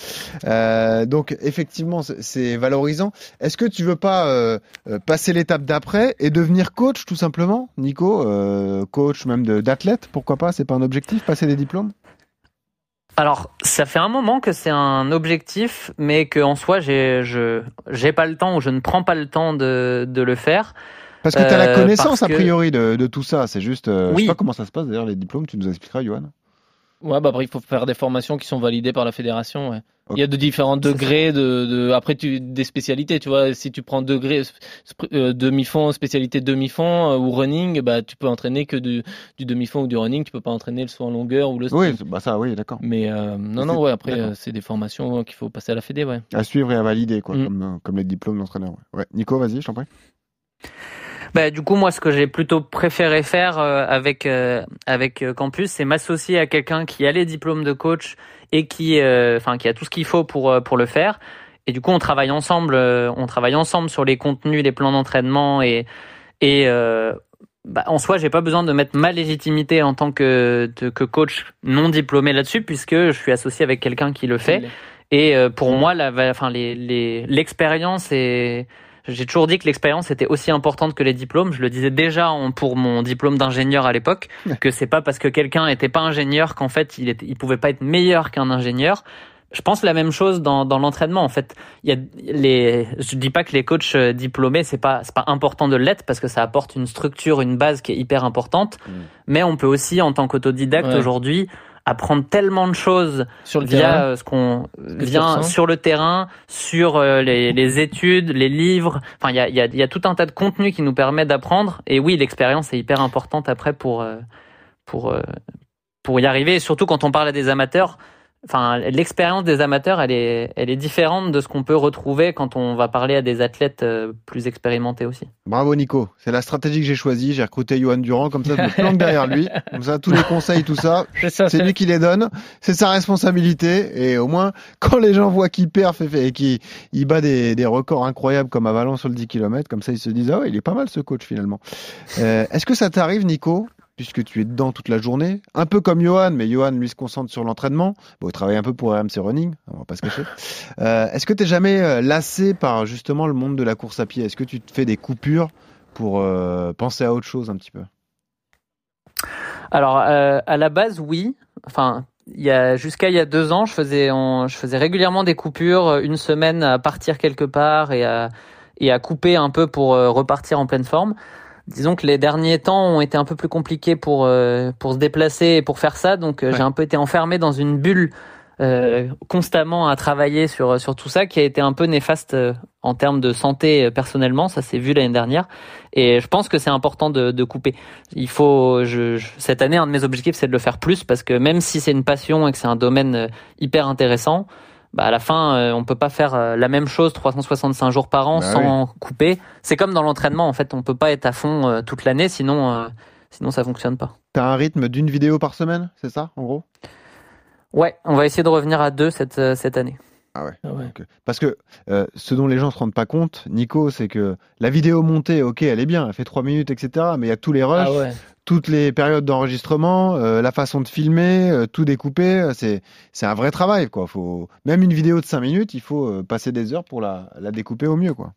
[SPEAKER 3] Euh, donc effectivement, c'est- valorisant. Est-ce que tu veux pas euh, euh, passer l'étape d'après et devenir coach tout simplement, Nico, euh, coach même de- d'athlète, pourquoi pas? C'est pas un objectif, passer des diplômes?
[SPEAKER 5] Alors, ça fait un moment que c'est un objectif, mais que en soi, j'ai, je, j'ai pas le temps ou je ne prends pas le temps de, de le faire.
[SPEAKER 3] Parce que tu as la
[SPEAKER 5] Euh,
[SPEAKER 3] connaissance a
[SPEAKER 5] que-
[SPEAKER 3] priori de, de tout ça. C'est juste, euh, je
[SPEAKER 5] Oui.
[SPEAKER 3] sais pas comment ça se passe d'ailleurs les diplômes. Tu nous expliqueras, Johan.
[SPEAKER 4] Ouais, bah après, il faut faire des formations qui sont validées par la fédération. Ouais. Il y a de différents degrés de, de après tu des spécialités, tu vois, si tu prends degré euh, demi-fond, spécialité demi-fond euh, ou running, bah tu peux entraîner que du, du demi-fond ou du running, tu peux pas entraîner le saut en longueur ou le
[SPEAKER 3] Oui,
[SPEAKER 4] sprint.
[SPEAKER 3] c'est- bah ça, oui, d'accord.
[SPEAKER 4] Mais euh, non non ouais, après euh, c'est des formations qu'il faut passer à la fédé, ouais.
[SPEAKER 3] À suivre et à valider, quoi,
[SPEAKER 4] Mm.
[SPEAKER 3] comme, euh, comme les diplômes d'entraîneur. Ouais. Ouais. Nico, vas-y, je t'en prie.
[SPEAKER 5] Bah, du coup, moi, ce que j'ai plutôt préféré faire euh, avec euh, avec euh, Campus, c'est m'associer à quelqu'un qui a les diplômes de coach et qui, euh, enfin, qui a tout ce qu'il faut pour pour le faire. Et du coup, on travaille ensemble, on travaille ensemble sur les contenus, les plans d'entraînement et et bah, en soi, j'ai pas besoin de mettre ma légitimité en tant que de- que coach non diplômé là-dessus, puisque je suis associé avec quelqu'un qui le fait. Et pour moi, la, enfin, les, les, l'expérience et j'ai toujours dit que l'expérience était aussi importante que les diplômes. Je le disais déjà pour mon diplôme d'ingénieur à l'époque, que c'est pas parce que quelqu'un n'était pas ingénieur qu'en fait il, était, il pouvait pas être meilleur qu'un ingénieur. Je pense la même chose dans, dans l'entraînement. En fait, il y a les. Je dis pas que les coachs euh, diplômés c'est pas c'est pas important de l'être parce que ça apporte une structure, une base qui est hyper importante. Mais on peut aussi en tant qu'autodidacte
[SPEAKER 4] Ouais.
[SPEAKER 5] aujourd'hui apprendre tellement de choses
[SPEAKER 4] Sur le
[SPEAKER 5] via
[SPEAKER 4] terrain.
[SPEAKER 5] euh, ce qu'on vient sur le terrain, sur euh, les, les études, les livres. Enfin, il y a, il y, a, il y a tout un tas de contenu qui nous permet d'apprendre. Et oui, l'expérience est hyper importante après pour euh, pour pour y arriver. Et surtout quand on parle à des amateurs. Enfin, l'expérience des amateurs, elle est, elle est différente de ce qu'on peut retrouver quand on va parler à des athlètes euh, plus expérimentés aussi.
[SPEAKER 3] Bravo Nico, c'est la stratégie que j'ai choisie. J'ai recruté Johan Durand, comme ça je me planque derrière lui. <laughs> Comme ça, tous les conseils, tout ça,
[SPEAKER 4] C'est
[SPEAKER 3] lui qui les donne. C'est sa responsabilité. Et au moins, quand les gens voient qu'il perd et qu'il il bat des, des records incroyables comme à Valence sur le 10 km, comme ça ils se disent Ah ouais, il est pas mal ce coach finalement. Euh, Est-ce que ça t'arrive, Nico puisque tu es dedans toute la journée, un peu comme Johan, mais Johan lui se concentre sur l'entraînement. Bon, il travaille un peu pour RMC Running, on va pas se cacher. <laughs> Euh, Est-ce que tu jamais euh, lassé par justement le monde de la course à pied? Est-ce que tu te fais des coupures pour euh, penser à autre chose un petit peu?
[SPEAKER 5] Alors, euh, à la base, oui. Enfin, il y a jusqu'à il y a deux ans, je faisais, en- je faisais régulièrement des coupures, une semaine à partir quelque part et à et à couper un peu pour repartir en pleine forme. Disons que les derniers temps ont été un peu plus compliqués pour euh, pour se déplacer et pour faire ça, donc euh,
[SPEAKER 3] Ouais.
[SPEAKER 5] j'ai un peu été enfermé dans une bulle euh, constamment à travailler sur sur tout ça, qui a été un peu néfaste euh, en termes de santé euh, personnellement. Ça s'est vu l'année dernière, et je pense que c'est important de, de couper. Il faut, je, je- cette année, un de mes objectifs, c'est de le faire plus parce que même si c'est une passion et que c'est un domaine hyper intéressant, bah à la fin, euh, on peut pas faire euh, la même chose 365 jours par an
[SPEAKER 3] Bah
[SPEAKER 5] sans couper. C'est comme dans l'entraînement, en fait, on peut pas être à fond euh, toute l'année, sinon, euh, sinon ça fonctionne pas.
[SPEAKER 3] T'as un rythme d'une vidéo par semaine, c'est ça, en gros?
[SPEAKER 5] Ouais, on va essayer de revenir à deux cette euh, cette année.
[SPEAKER 3] Ah ouais.
[SPEAKER 4] Ah ouais.
[SPEAKER 3] Parce que euh, ce dont les gens se rendent pas compte, Nico, c'est que la vidéo montée, ok, elle est bien, elle fait 3 minutes, etc. Mais il y a tous les rushs,
[SPEAKER 4] Ah ouais.
[SPEAKER 3] Toutes les périodes d'enregistrement, euh, la façon de filmer, euh, tout découper. euh, C'est c'est un vrai travail, quoi. Faut même une vidéo de 5 minutes, il faut passer des heures pour la, la découper au mieux, quoi.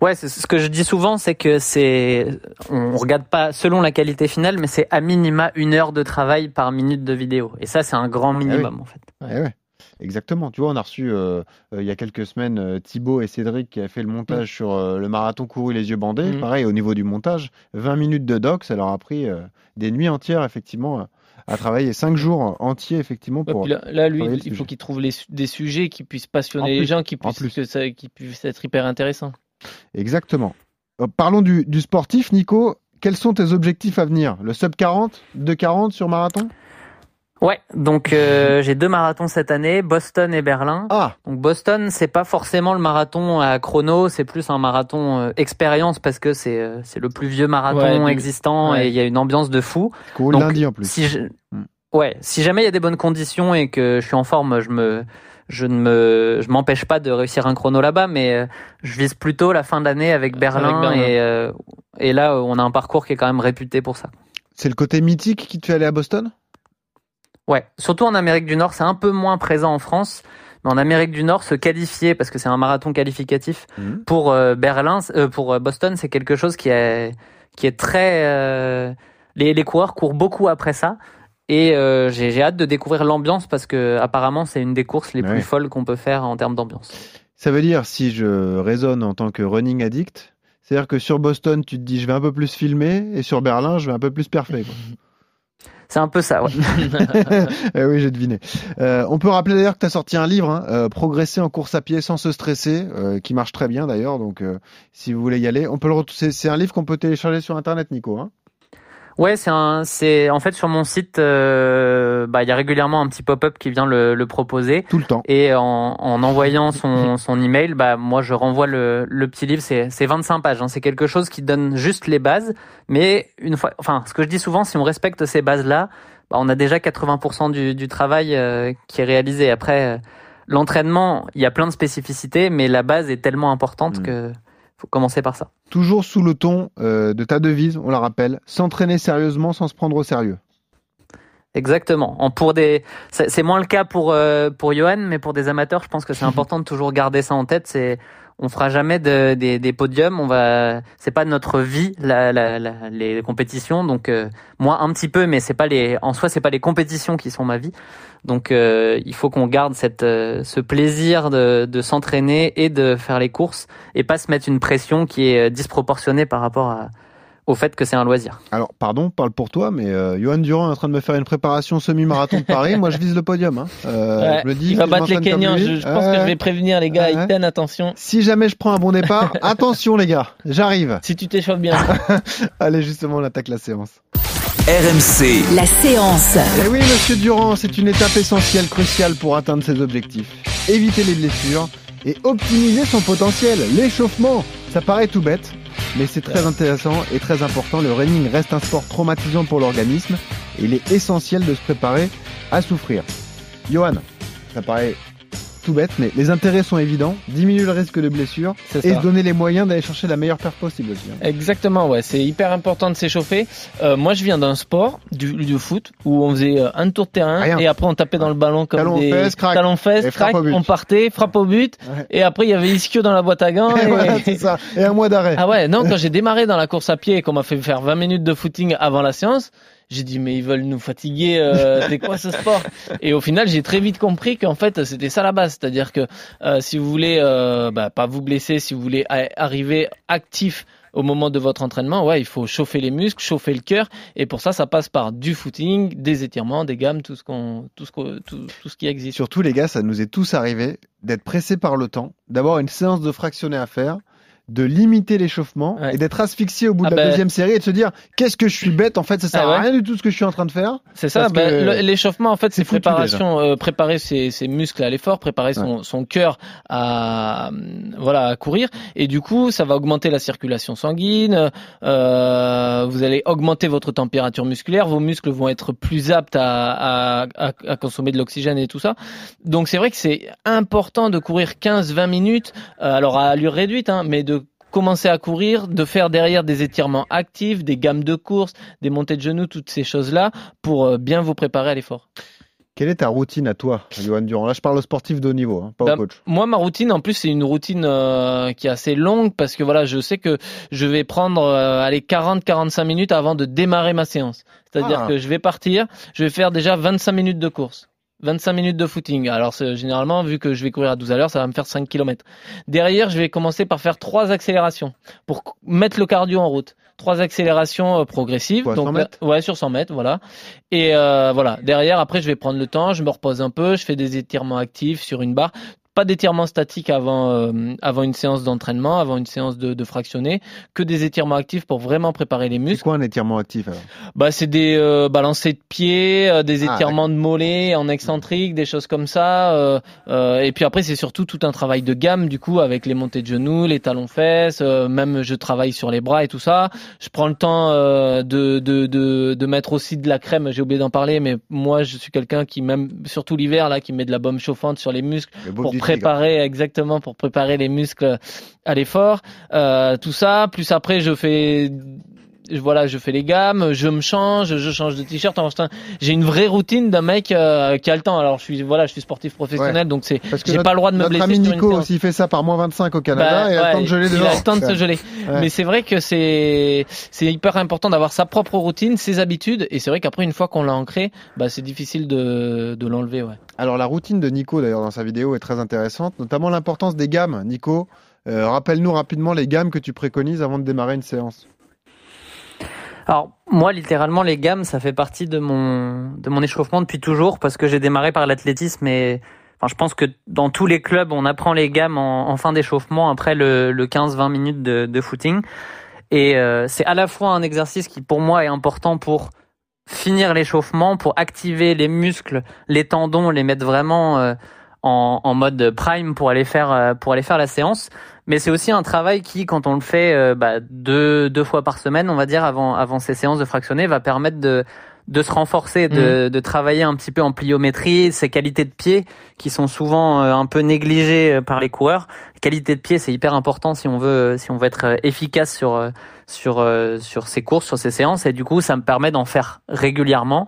[SPEAKER 5] Ouais, ce que je dis souvent, c'est que c'est, on regarde pas selon la qualité finale, mais c'est à minima une heure de travail par minute de vidéo. Et ça, c'est un grand minimum, en fait.
[SPEAKER 3] Eh ouais. Exactement. Tu vois, on a reçu euh, euh, il y a quelques semaines euh, Thibaut et Cédric qui a fait le montage sur euh, le marathon couru les yeux bandés.
[SPEAKER 4] Mm.
[SPEAKER 3] Pareil, au niveau du montage, 20 minutes de doc, ça leur a pris euh, des nuits entières, effectivement, à- travailler 5 jours entiers, effectivement, pour.
[SPEAKER 4] là, là, lui, il faut
[SPEAKER 3] sujet.
[SPEAKER 4] qu'il trouve les des sujets qui puissent
[SPEAKER 3] En
[SPEAKER 4] passionner les gens, qui
[SPEAKER 3] en
[SPEAKER 4] puissent,
[SPEAKER 3] plus.
[SPEAKER 4] que ça, qui puissent être hyper intéressants.
[SPEAKER 3] Exactement. Parlons du, du sportif, Nico. Quels sont tes objectifs à venir? Le sub 40 2 40 sur marathon?
[SPEAKER 5] Ouais, donc euh, j'ai deux marathons cette année, Boston et Berlin.
[SPEAKER 3] Ah
[SPEAKER 5] Donc Boston, c'est pas forcément le marathon à chrono, c'est plus un marathon euh, expérience parce que c'est euh, c'est le plus vieux marathon
[SPEAKER 4] Ouais,
[SPEAKER 5] existant
[SPEAKER 4] ouais.
[SPEAKER 5] et il y a une ambiance de fou. Donc,
[SPEAKER 3] lundi en plus.
[SPEAKER 5] Si je...
[SPEAKER 3] Mm.
[SPEAKER 5] Ouais, si jamais il y a des bonnes conditions et que je suis en forme, je me je ne me je m'empêche pas de réussir un chrono là-bas, mais euh, je vise plutôt la fin de l'année avec Berlin,
[SPEAKER 4] Berlin.
[SPEAKER 5] et euh, et là on a un parcours qui est quand même réputé pour ça.
[SPEAKER 3] C'est le côté mythique qui te fait aller à Boston?
[SPEAKER 5] Ouais, surtout en Amérique du Nord, c'est un peu moins présent en France. Mais en Amérique du Nord, se qualifier parce que c'est un marathon qualificatif
[SPEAKER 3] Mhm.
[SPEAKER 5] pour euh, Berlin, euh, pour euh, Boston, c'est quelque chose qui est qui est très. euh, les, les coureurs courent beaucoup après ça. Et euh, j'ai j'ai hâte de découvrir l'ambiance parce que apparemment c'est une des courses les
[SPEAKER 3] Ouais.
[SPEAKER 5] plus folles qu'on peut faire en termes d'ambiance.
[SPEAKER 3] Ça veut dire, si je raisonne en tant que running addict, c'est-à-dire que sur Boston, tu te dis je vais un peu plus filmer, et sur Berlin, je vais un peu plus perfer. <laughs>
[SPEAKER 5] C'est un peu ça. Ouais. <laughs>
[SPEAKER 3] Eh oui, j'ai deviné. Euh, on peut rappeler d'ailleurs que tu sorti un livre, hein, euh, Progresser en course à pied sans se stresser, euh, qui marche très bien d'ailleurs. Donc, si vous voulez y aller, on peut le c'est un livre qu'on peut télécharger sur Internet, Nico. Hein?
[SPEAKER 5] Ouais, c'est un, c'est en fait sur mon site, euh, bah il y a régulièrement un petit pop-up qui vient le, le proposer.
[SPEAKER 3] Tout le temps.
[SPEAKER 5] Et en, en envoyant son, <laughs> son email, bah moi je renvoie le, le petit livre. C'est, c'est 25 pages. hein. C'est quelque chose qui donne juste les bases. Mais une fois, enfin, ce que je dis souvent, si on respecte ces bases-là, bah, on a déjà 80% du, du travail euh, qui est réalisé. Après, euh, l'entraînement, il y a plein de spécificités, mais la base est tellement importante
[SPEAKER 3] Mm.
[SPEAKER 5] que faut commencer par ça.
[SPEAKER 3] Toujours sous le ton euh, de ta devise, on la rappelle, s'entraîner sérieusement sans se prendre au sérieux.
[SPEAKER 5] Exactement. En pour des, c'est moins le cas pour euh, pour Johan, mais pour des amateurs, je pense que c'est important de toujours garder ça en tête. C'est on fera jamais de, des, des podiums. On va, c'est pas notre vie la, la, la- les compétitions. Donc euh, moi un petit peu, mais c'est pas les, en soi c'est pas les compétitions qui sont ma vie. Donc euh, il faut qu'on garde cette euh, ce plaisir de, de s'entraîner et de faire les courses et pas se mettre une pression qui est euh, disproportionnée par rapport à, au fait que c'est un loisir.
[SPEAKER 3] Alors, pardon, parle pour toi, mais euh, Johan Durand est en train de me faire une préparation semi-marathon de Paris. Moi, je vise le podium. Hein. Euh,
[SPEAKER 4] Ouais,
[SPEAKER 3] je le dis,
[SPEAKER 4] il va
[SPEAKER 3] je
[SPEAKER 4] battre les Kenyans. Je, je pense que je vais prévenir les gars. Iten, attention.
[SPEAKER 3] Si jamais je prends un bon départ, <laughs> attention les gars, j'arrive.
[SPEAKER 4] Si tu t'échauffes bien. <laughs>
[SPEAKER 3] Allez, justement, on attaque la séance.
[SPEAKER 1] RMC,
[SPEAKER 2] La séance.
[SPEAKER 3] Et oui, monsieur Durand, c'est une étape essentielle, cruciale pour atteindre ses objectifs. Éviter les blessures et optimiser son potentiel. L'échauffement, ça paraît tout bête, mais c'est très intéressant et très important. Le running reste un sport traumatisant pour l'organisme et il est essentiel de se préparer à souffrir. Johan, ça paraît tout bête, mais les intérêts sont évidents. Diminuer le risque de blessure et
[SPEAKER 4] ça.
[SPEAKER 3] se donner les moyens d'aller chercher la meilleure perf possible aussi. hein.
[SPEAKER 4] Exactement, ouais, c'est hyper important de s'échauffer. Euh, moi, je viens d'un sport, du, du foot, où on faisait euh, un tour de terrain
[SPEAKER 3] Rien.
[SPEAKER 4] et après on tapait dans le ballon comme
[SPEAKER 3] Talon aux
[SPEAKER 4] des
[SPEAKER 3] fesses, crac.
[SPEAKER 4] talons fesses,
[SPEAKER 3] Et frappe
[SPEAKER 4] crac,
[SPEAKER 3] au but.
[SPEAKER 4] on partait, frappe au but,
[SPEAKER 3] Ouais.
[SPEAKER 4] et après il y avait ischio dans la boîte à gants.
[SPEAKER 3] Et <laughs>
[SPEAKER 4] et-
[SPEAKER 3] voilà, c'est ça. Et un mois d'arrêt.
[SPEAKER 4] Ah ouais, non, quand j'ai démarré dans la course à pied et qu'on m'a fait faire 20 minutes de footing avant la séance, j'ai dit mais ils veulent nous fatiguer, euh, <laughs> c'est quoi ce sport? Et au final, j'ai très vite compris qu'en fait c'était ça la base, c'est-à-dire que euh, si vous voulez euh, bah, pas vous blesser, si vous voulez arriver actif au moment de votre entraînement, ouais, il faut chauffer les muscles, chauffer le cœur, et pour ça, ça passe par du footing, des étirements, des gammes, tout ce qu'on, tout ce qu'on, tout, tout ce qui existe.
[SPEAKER 3] Surtout, les gars, ça nous est tous arrivé d'être pressés par le temps, d'avoir une séance de fractionné à faire, de limiter l'échauffement
[SPEAKER 4] Ouais.
[SPEAKER 3] et d'être asphyxié au bout
[SPEAKER 4] Ah
[SPEAKER 3] de la
[SPEAKER 4] ben-
[SPEAKER 3] deuxième série et de se dire qu'est-ce que je suis bête en fait ça sert
[SPEAKER 4] Ah ouais.
[SPEAKER 3] à rien du tout ce que je suis en train de faire
[SPEAKER 4] C'est ça, le- l'échauffement en fait c'est préparation, euh, préparer ses, ses muscles à l'effort, préparer son, son cœur à voilà à courir et du coup ça va augmenter la circulation sanguine, euh, vous allez augmenter votre température musculaire, vos muscles vont être plus aptes à, à, à, à consommer de l'oxygène et tout ça. Donc c'est vrai que c'est important de courir 15-20 minutes, euh, alors à allure réduite, hein, mais de commencer à courir, de faire derrière des étirements actifs, des gammes de course, des montées de genoux, toutes ces choses-là pour euh, bien vous préparer à l'effort.
[SPEAKER 3] quelle est ta routine à toi Johan Durand? Là je parle au sportif de haut niveau hein, pas
[SPEAKER 4] Bah,
[SPEAKER 3] au coach
[SPEAKER 4] Moi, ma routine, en plus, c'est une routine euh, qui est assez longue parce que voilà, je sais que je vais prendre euh, allez 40-45 minutes avant de démarrer ma séance. C'est-à-dire
[SPEAKER 3] Ah.
[SPEAKER 4] que je vais partir, je vais faire déjà 25 minutes de course. 25 minutes de footing. Alors c'est- généralement, vu que je vais courir à 12 à l'heure, ça va me faire 5 km. Derrière, je vais commencer par faire trois accélérations pour mettre le cardio en route. Trois accélérations euh, progressives.
[SPEAKER 3] Quoi,
[SPEAKER 4] Donc
[SPEAKER 3] 100
[SPEAKER 4] là-
[SPEAKER 3] mètres?
[SPEAKER 4] ouais, sur 100 mètres, voilà. Et euh, voilà. Derrière, après, je vais prendre le temps, je me repose un peu, je fais des étirements actifs sur une barre. Pas d'étirements statiques avant euh, avant une séance d'entraînement, avant une séance de, de fractionné, que des étirements actifs pour vraiment préparer les
[SPEAKER 3] c'est
[SPEAKER 4] muscles.
[SPEAKER 3] quoi un étirement actif alors
[SPEAKER 4] Bah, c'est des euh, balancers de pieds, euh, des
[SPEAKER 3] Ah,
[SPEAKER 4] étirements de mollets en excentrique, des choses comme ça. euh, euh, et puis après, c'est surtout tout un travail de gamme, du coup, avec les montées de genoux, les talons fesses. euh, même je travaille sur les bras et tout ça. Je prends le temps euh, de, de, de, de mettre aussi de la crème. J'ai oublié d'en parler, mais moi, je suis quelqu'un qui, même surtout l'hiver, là, qui met de la baume chauffante sur les muscles
[SPEAKER 3] Le
[SPEAKER 4] pour. Préparer exactement pour préparer les muscles à l'effort. Euh, tout ça plus après je fais voilà je fais les gammes je me change je change de t-shirt Enfin, j'ai une vraie routine d'un mec euh, qui a le temps. Alors je suis voilà je suis sportif professionnel donc c'est j'ai pas le droit de me
[SPEAKER 3] notre
[SPEAKER 4] blesser
[SPEAKER 3] ami
[SPEAKER 4] sur
[SPEAKER 3] Nico aussi fait ça par moins 25 au Canada
[SPEAKER 4] Bah,
[SPEAKER 3] et
[SPEAKER 4] ouais,
[SPEAKER 3] de geler
[SPEAKER 4] il
[SPEAKER 3] dehors.
[SPEAKER 4] a le temps de se geler.
[SPEAKER 3] Ouais.
[SPEAKER 4] Mais c'est vrai que c'est c'est hyper important d'avoir sa propre routine, ses habitudes, et c'est vrai qu'après une fois qu'on l'a ancré, bah c'est difficile de de l'enlever, ouais.
[SPEAKER 3] alors la routine de Nico d'ailleurs dans sa vidéo est très intéressante notamment l'importance des gammes. Nico euh, rappelle-nous rapidement les gammes que tu préconises avant de démarrer une séance
[SPEAKER 5] Alors moi littéralement les gammes ça fait partie de mon de mon échauffement depuis toujours parce que j'ai démarré par l'athlétisme et enfin je pense que dans tous les clubs on apprend les gammes en, fin d'échauffement après le, le 15-20 minutes de, de footing. Et euh, c'est à la fois un exercice qui pour moi est important pour finir l'échauffement pour activer les muscles les tendons les mettre vraiment euh, en, en mode prime pour aller faire euh, pour aller faire la séance mais c'est aussi un travail qui, quand on le fait euh, bah, deux, deux fois par semaine, on va dire, avant, avant ces séances de fractionner, va permettre de, de se renforcer, de, de travailler un petit peu en pliométrie, ces qualités de pied qui sont souvent euh, un peu négligées par les coureurs. Qualité de pied, c'est hyper important si on veut, si on veut être efficace sur, sur, sur ces courses, sur ces séances. Et du coup, ça me permet d'en faire régulièrement.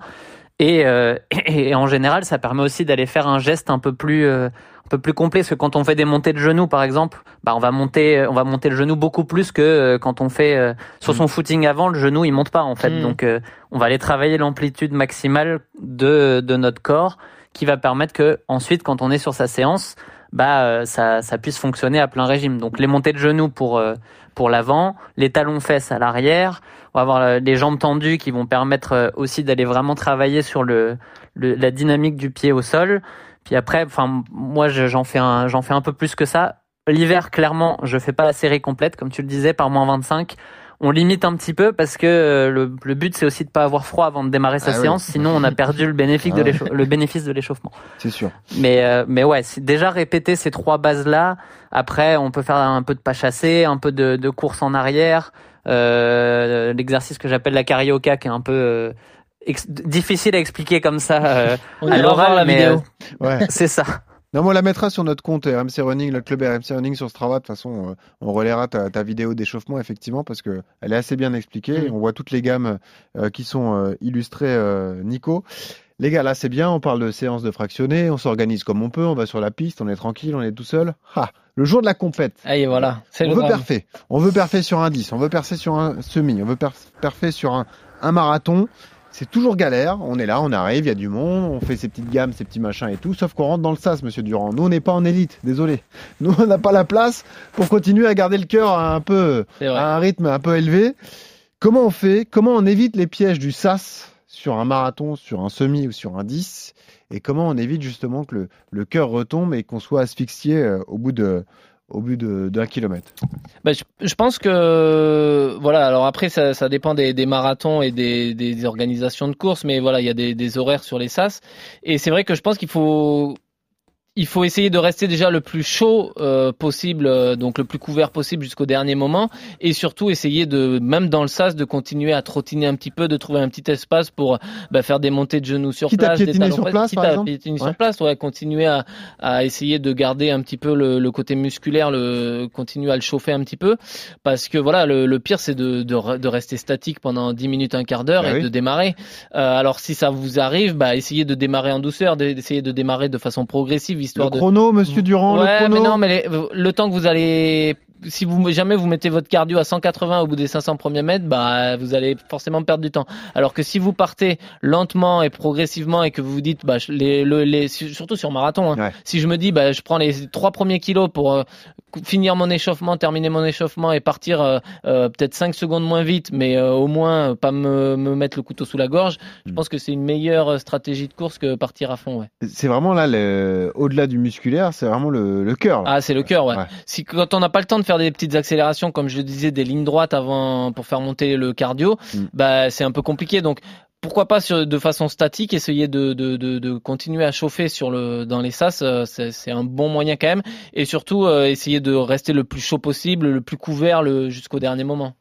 [SPEAKER 5] Et, euh, et, et en général, ça permet aussi d'aller faire un geste un peu plus euh, un peu plus complet parce que quand on fait des montées de genoux par exemple, bah on va monter on va monter le genou beaucoup plus que euh, quand on fait euh, sur son footing avant le genou il monte pas en fait.
[SPEAKER 4] Mm.
[SPEAKER 5] Donc euh, on va aller travailler l'amplitude maximale de de notre corps qui va permettre que ensuite quand on est sur sa séance, bah euh, ça ça puisse fonctionner à plein régime. Donc les montées de genoux pour euh, pour l'avant, les talons fesses à l'arrière, on va avoir euh, les jambes tendues qui vont permettre aussi d'aller vraiment travailler sur le, le la dynamique du pied au sol. Puis après, enfin, moi, je- j'en fais un, j'en fais un peu plus que ça. L'hiver, clairement, je fais pas la série complète, comme tu le disais, par moins 25. On limite un petit peu parce que euh, le, le but, c'est aussi de pas avoir froid avant de démarrer sa
[SPEAKER 3] Ah oui.
[SPEAKER 5] séance. Sinon, on a perdu le bénéfice
[SPEAKER 3] Ah
[SPEAKER 5] de
[SPEAKER 3] ouais.
[SPEAKER 5] l'échau- le bénéfice de l'échauffement.
[SPEAKER 3] C'est sûr.
[SPEAKER 5] Mais, euh, mais ouais, déjà répéter ces trois bases-là. Après, on peut faire un peu de pas chassé, un peu de, de course en arrière. Euh, L'exercice que j'appelle la carioca, qui est un peu euh, difficile à expliquer comme ça euh,
[SPEAKER 4] On
[SPEAKER 5] à l'oral,
[SPEAKER 4] la
[SPEAKER 5] mais euh,
[SPEAKER 3] Ouais.
[SPEAKER 5] c'est ça.
[SPEAKER 3] Non, mais on la mettra sur notre compte RMC Running, le club RMC Running sur Strava. De toute façon, euh, on relaiera ta, ta vidéo d'échauffement, effectivement, parce que elle est assez bien expliquée.
[SPEAKER 4] Mm.
[SPEAKER 3] On voit toutes les gammes euh, qui sont euh, illustrées, euh, Nico. Les gars, là, c'est bien. On parle de séance de fractionnés. On s'organise comme on peut. On va sur la piste. On est tranquille. On est tout seul. Ah, le jour de la compète.
[SPEAKER 4] Allez, voilà. C'est
[SPEAKER 3] On
[SPEAKER 4] le
[SPEAKER 3] veut perfer. On veut perfer sur un 10. On veut perfer sur un semi. On veut per- perfer sur un, un marathon. C'est toujours galère. On est là, on arrive, il y a du monde, on fait ses petites gammes, ses petits machins et tout. Sauf qu'on rentre dans le sas, monsieur Durand. Nous, on n'est pas en élite. Désolé. Nous, on n'a pas la place pour continuer à garder le cœur à un peu,
[SPEAKER 4] C'est vrai.
[SPEAKER 3] à un rythme un peu élevé. Comment on fait? Comment on évite les pièges du sas sur un marathon, sur un semi ou sur un 10 Et comment on évite justement que le, le cœur retombe et qu'on soit asphyxié euh, au bout de au bout d'un kilomètre
[SPEAKER 4] Bah, je, pense que voilà. Alors après, ça, dépend des, marathons et des, des organisations de courses, mais voilà, il y a des, des horaires sur les sas. Et c'est vrai que je pense qu'il faut il faut essayer de rester déjà le plus chaud euh, possible, euh, donc le plus couvert possible jusqu'au dernier moment, et surtout essayer de, même dans le sas, de continuer à trottiner un petit peu, de trouver un petit espace pour bah, faire des montées de genoux sur
[SPEAKER 3] Quitte à
[SPEAKER 4] place, des
[SPEAKER 3] sur place,
[SPEAKER 4] quitte
[SPEAKER 3] par
[SPEAKER 4] à
[SPEAKER 3] exemple
[SPEAKER 4] piétiner
[SPEAKER 3] Ouais.
[SPEAKER 4] sur place, ouais, continuer à, à essayer de garder un petit peu le, le côté musculaire, le continuer à le chauffer un petit peu, parce que voilà, le, le pire c'est de, de, de rester statique pendant 10 minutes, un quart d'heure
[SPEAKER 3] Bah
[SPEAKER 4] et
[SPEAKER 3] oui.
[SPEAKER 4] de démarrer. Euh, alors si ça vous arrive, bah essayez de démarrer en douceur, d'essayer de démarrer de façon progressive, histoire
[SPEAKER 3] Le
[SPEAKER 4] de
[SPEAKER 3] chrono, monsieur Durand,
[SPEAKER 4] ouais,
[SPEAKER 3] le chrono
[SPEAKER 4] mais non, mais les- le temps que vous allez, si vous jamais vous mettez votre cardio à 180 au bout des 500 premiers mètres, bah vous allez forcément perdre du temps. Alors que si vous partez lentement et progressivement et que vous vous dites, bah les, les surtout sur marathon, hein,
[SPEAKER 3] Ouais.
[SPEAKER 4] si je me dis, bah je prends les trois premiers kilos pour euh, finir mon échauffement, terminer mon échauffement et partir euh, euh, peut-être 5 secondes moins vite, mais au moins pas me, me mettre le couteau sous la gorge, je
[SPEAKER 3] Mm.
[SPEAKER 4] pense que c'est une meilleure stratégie de course que partir à fond. Ouais.
[SPEAKER 3] C'est vraiment là, le- au-delà du musculaire, c'est vraiment le, le cœur. là.
[SPEAKER 4] Ah, c'est le cœur, ouais.
[SPEAKER 3] Ouais.
[SPEAKER 4] Si quand on n'a pas le temps de faire des petites accélérations, comme je le disais, des lignes droites avant pour faire monter le cardio,
[SPEAKER 3] Mm.
[SPEAKER 4] bah c'est un peu compliqué. Donc pourquoi pas sur, de façon statique essayer de, de, de, de continuer à chauffer sur le dans les sas, euh, c'est c'est un bon moyen quand même. Et surtout euh, essayer de rester le plus chaud possible, le plus couvert le jusqu'au dernier moment.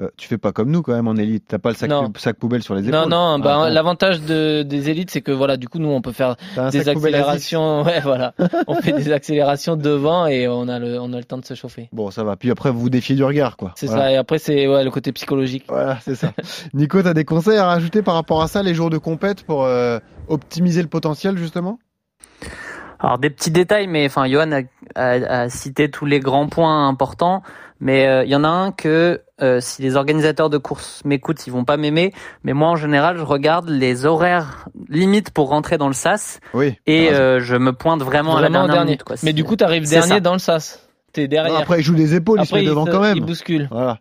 [SPEAKER 3] Euh, tu fais pas comme nous quand même en élite. T'as pas le sac,
[SPEAKER 4] Non.
[SPEAKER 3] sac poubelle sur les épaules.
[SPEAKER 4] Non, non, bah,
[SPEAKER 3] Ah, bon.
[SPEAKER 4] l'avantage de, des élites, c'est que voilà, du coup, nous, on peut faire des accélérations. <laughs> Ouais, voilà. on fait des <laughs> accélérations devant et on a le, on a le temps de se chauffer.
[SPEAKER 3] Bon, ça va. Puis après, vous vous défiez du regard, quoi.
[SPEAKER 4] C'est
[SPEAKER 3] Voilà.
[SPEAKER 4] ça. Et après, c'est ouais, le côté psychologique.
[SPEAKER 3] Voilà, c'est ça. <laughs> Nico, t'as des conseils à rajouter par rapport à ça, les jours de compète, pour euh, optimiser le potentiel, justement?
[SPEAKER 5] Alors des petits détails, mais enfin Johan a, a- a cité tous les grands points importants, mais euh, il y en a un que euh, si les organisateurs de courses m'écoutent, ils vont pas m'aimer, mais moi en général je regarde les horaires limites pour rentrer dans le sas
[SPEAKER 3] Oui.
[SPEAKER 5] et euh, je me pointe vraiment, à la dernière
[SPEAKER 4] dernier.
[SPEAKER 5] minute. Quoi.
[SPEAKER 4] Mais du coup, t'arrives
[SPEAKER 5] c'est
[SPEAKER 4] dernier
[SPEAKER 5] ça.
[SPEAKER 4] dans le sas. T'es
[SPEAKER 3] Non,
[SPEAKER 4] derrière.
[SPEAKER 3] après, il joue des épaules, il se met
[SPEAKER 4] Après,
[SPEAKER 3] devant quand même.
[SPEAKER 4] il bouscule.
[SPEAKER 3] Voilà.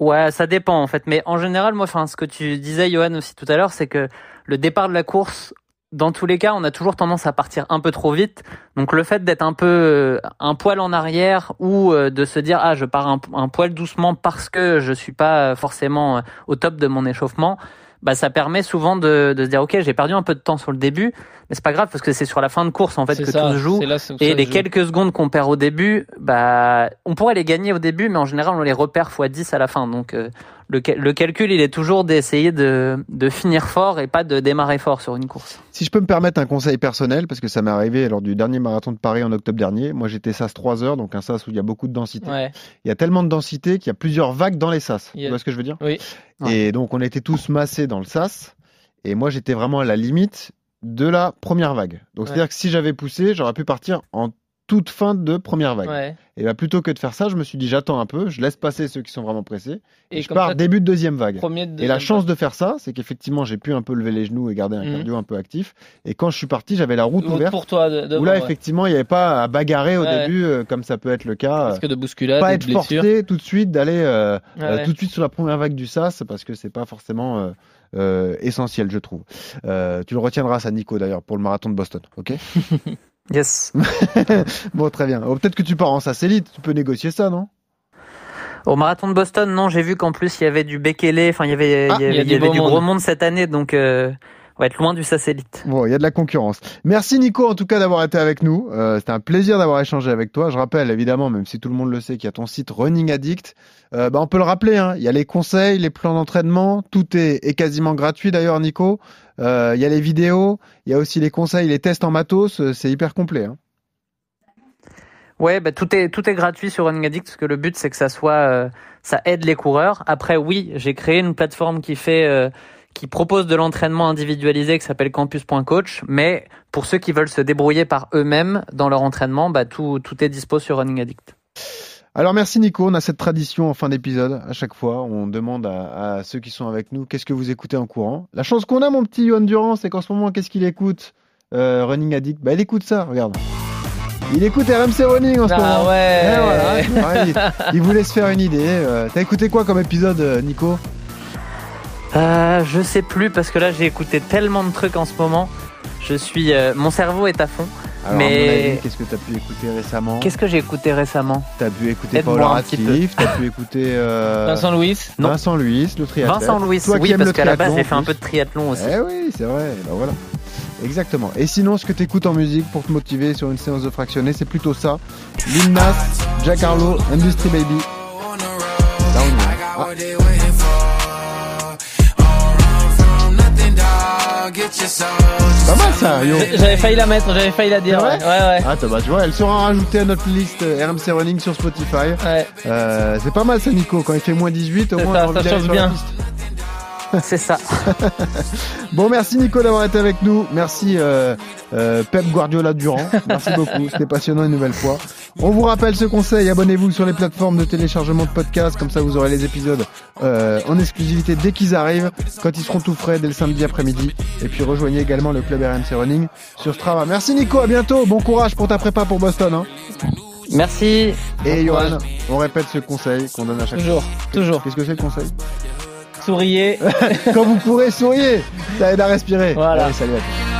[SPEAKER 5] Ouais, ça dépend en fait. Mais en général, moi, enfin, ce que tu disais, Johan, aussi tout à l'heure, c'est que le départ de la course, dans tous les cas, on a toujours tendance à partir un peu trop vite. Donc le fait d'être un peu euh, un poil en arrière ou euh, de se dire ah je pars un, poil doucement parce que je suis pas euh, forcément au top de mon échauffement, bah ça permet souvent de, de se dire ok j'ai perdu un peu de temps sur le début, mais c'est pas grave parce que c'est sur la fin de course en fait que
[SPEAKER 4] ça,
[SPEAKER 5] tout se joue.
[SPEAKER 4] là,
[SPEAKER 5] Et les
[SPEAKER 4] joue.
[SPEAKER 5] quelques secondes qu'on perd au début, bah, on pourrait les gagner au début, mais en général, on les repère x 10 à la fin. Donc, euh, le, le calcul, il est toujours d'essayer de, de finir fort et pas de démarrer fort sur une course.
[SPEAKER 3] Si je peux me permettre un conseil personnel, parce que ça m'est arrivé lors du dernier marathon de Paris en octobre dernier. Moi, j'étais SAS 3 heures, donc un SAS où il y a beaucoup de densité.
[SPEAKER 4] Ouais.
[SPEAKER 3] Il y a tellement de densité qu'il y a plusieurs vagues dans les SAS.
[SPEAKER 4] Yeah.
[SPEAKER 3] Tu vois ce que je veux dire?
[SPEAKER 4] Oui.
[SPEAKER 3] Et donc, on était tous massés dans le SAS. Et moi, j'étais vraiment à la limite de la première vague. Donc,
[SPEAKER 4] Ouais.
[SPEAKER 3] c'est-à-dire que si j'avais poussé, j'aurais pu partir en toute fin de première vague.
[SPEAKER 4] Ouais.
[SPEAKER 3] Et bah, plutôt que de faire ça, je me suis dit, j'attends un peu, je laisse passer ceux qui sont vraiment pressés, et,
[SPEAKER 4] Et
[SPEAKER 3] je pars
[SPEAKER 4] ça,
[SPEAKER 3] début de deuxième vague.
[SPEAKER 4] premier de
[SPEAKER 3] Et la chance de faire ça, c'est qu'effectivement, j'ai pu un peu lever les genoux et garder un
[SPEAKER 4] Mhm.
[SPEAKER 3] cardio un peu actif. Et quand je suis parti, j'avais la route
[SPEAKER 4] vague.
[SPEAKER 3] ouverte.
[SPEAKER 4] pour toi de, de
[SPEAKER 3] Où là,
[SPEAKER 4] ouais.
[SPEAKER 3] effectivement, il n'y avait pas à bagarrer au
[SPEAKER 4] Ouais.
[SPEAKER 3] début, euh, comme ça peut être le cas.
[SPEAKER 4] Parce que de bousculade,
[SPEAKER 3] pas être
[SPEAKER 4] blessures.
[SPEAKER 3] forcé tout de suite d'aller euh, euh, tout de suite sur la première vague du SAS parce que c'est pas forcément euh, essentiel, je trouve. Euh, tu le retiendras, ça, Nico, d'ailleurs, pour le marathon de Boston, ok <laughs>
[SPEAKER 5] Yes. <laughs>
[SPEAKER 3] Bon, très bien. Oh, Peut-être que tu pars en SAS élite, tu peux négocier ça, non?
[SPEAKER 5] Au marathon de Boston, non, j'ai vu qu'en plus il y avait du Bekele, enfin il y avait,
[SPEAKER 3] Ah,
[SPEAKER 5] il y avait,
[SPEAKER 4] il y a
[SPEAKER 5] il y
[SPEAKER 4] du
[SPEAKER 5] avait du gros monde cette année, donc euh, va être loin du satellite.
[SPEAKER 3] Bon, il y a de la concurrence. Merci Nico en tout cas d'avoir été avec nous. Euh, C'était un plaisir d'avoir échangé avec toi. Je rappelle évidemment, même si tout le monde le sait, qu'il y a ton site Running Addict. Euh, bah, on peut le rappeler, hein, il y a les conseils, les plans d'entraînement, tout est, est quasiment gratuit d'ailleurs Nico. Euh, il y a les vidéos, il y a aussi les conseils, les tests en matos, euh, c'est hyper complet. Hein.
[SPEAKER 5] Ouais, bah, tout est tout est gratuit sur Running Addict parce que le but c'est que ça soit ça aide les coureurs. Après oui, j'ai créé une plateforme qui fait qui propose de l'entraînement individualisé qui s'appelle campus.coach, mais pour ceux qui veulent se débrouiller par eux-mêmes dans leur entraînement, bah tout tout est dispo sur Running Addict.
[SPEAKER 3] Alors merci Nico, on a cette tradition en fin d'épisode, à chaque fois, on demande à, à ceux qui sont avec nous, qu'est-ce que vous écoutez en courant? La chance qu'on a mon petit Johan Durand, c'est qu'en ce moment, qu'est-ce qu'il écoute Euh, Running Addict, bah il écoute ça, regarde. Il écoute RMC Running en ce moment.
[SPEAKER 4] Ah ouais.
[SPEAKER 3] Eh, voilà, vois, il, il voulait se faire une idée. Euh, T'as écouté quoi comme épisode, euh, Nico?
[SPEAKER 5] Euh, je sais plus parce que là j'ai écouté tellement de trucs en ce moment. Je suis euh, mon cerveau est à fond.
[SPEAKER 3] Alors,
[SPEAKER 5] Mais-
[SPEAKER 3] qu'est-ce que t'as pu écouter récemment?
[SPEAKER 5] Qu'est-ce que j'ai écouté récemment?
[SPEAKER 3] T'as pu écouter Paul. Radcliffe, t'as pu <laughs> écouter euh,
[SPEAKER 4] Vincent Louis?
[SPEAKER 5] Non.
[SPEAKER 3] Vincent Louis, le triathlète.
[SPEAKER 5] Vincent Louis,
[SPEAKER 3] Toi
[SPEAKER 5] oui parce qu'à la base
[SPEAKER 3] triathlon,
[SPEAKER 5] j'ai fait un peu de triathlon aussi.
[SPEAKER 3] Eh oui, c'est vrai. Ben voilà. Exactement. Et sinon, ce que tu écoutes en musique pour te motiver sur une séance de fractionné, c'est plutôt ça. Lil Nas, Jack Harlow, Industry Baby. Là, on y est. Ah, pas mal ça, yo.
[SPEAKER 4] J'avais failli la mettre, j'avais failli la dire. Ouais, ouais. ouais.
[SPEAKER 3] Ah, bah, tu vois, elle sera rajoutée à notre liste euh, RMC Running sur Spotify.
[SPEAKER 4] Ouais.
[SPEAKER 3] Euh, c'est pas mal ça, Nico. Quand il fait moins 18, au moins,
[SPEAKER 4] ça,
[SPEAKER 3] on
[SPEAKER 4] ça change
[SPEAKER 3] sur la
[SPEAKER 4] bien. <laughs>
[SPEAKER 5] C'est ça. <laughs>
[SPEAKER 3] Bon, merci Nico d'avoir été avec nous. Merci euh, euh, Pep Guardiola Durand. Merci beaucoup. <laughs> C'était passionnant une nouvelle fois. On vous rappelle ce conseil. Abonnez-vous sur les plateformes de téléchargement de podcasts. Comme ça, vous aurez les épisodes euh, en exclusivité dès qu'ils arrivent, quand ils seront tout frais dès le samedi après-midi. Et puis rejoignez également le club RMC Running sur Strava. Merci Nico. À bientôt. Bon courage pour ta prépa pour Boston. Hein.
[SPEAKER 5] Merci.
[SPEAKER 3] Et
[SPEAKER 4] Bon.
[SPEAKER 3] Johan, on répète ce conseil qu'on donne à chaque
[SPEAKER 4] Toujours,
[SPEAKER 3] fois.
[SPEAKER 4] toujours.
[SPEAKER 3] Qu'est-ce que c'est le conseil?
[SPEAKER 4] Souriez. <laughs>
[SPEAKER 3] Quand vous pourrez, souriez. Ça <laughs> aide à respirer.
[SPEAKER 4] Voilà.
[SPEAKER 3] Allez, salut à tous.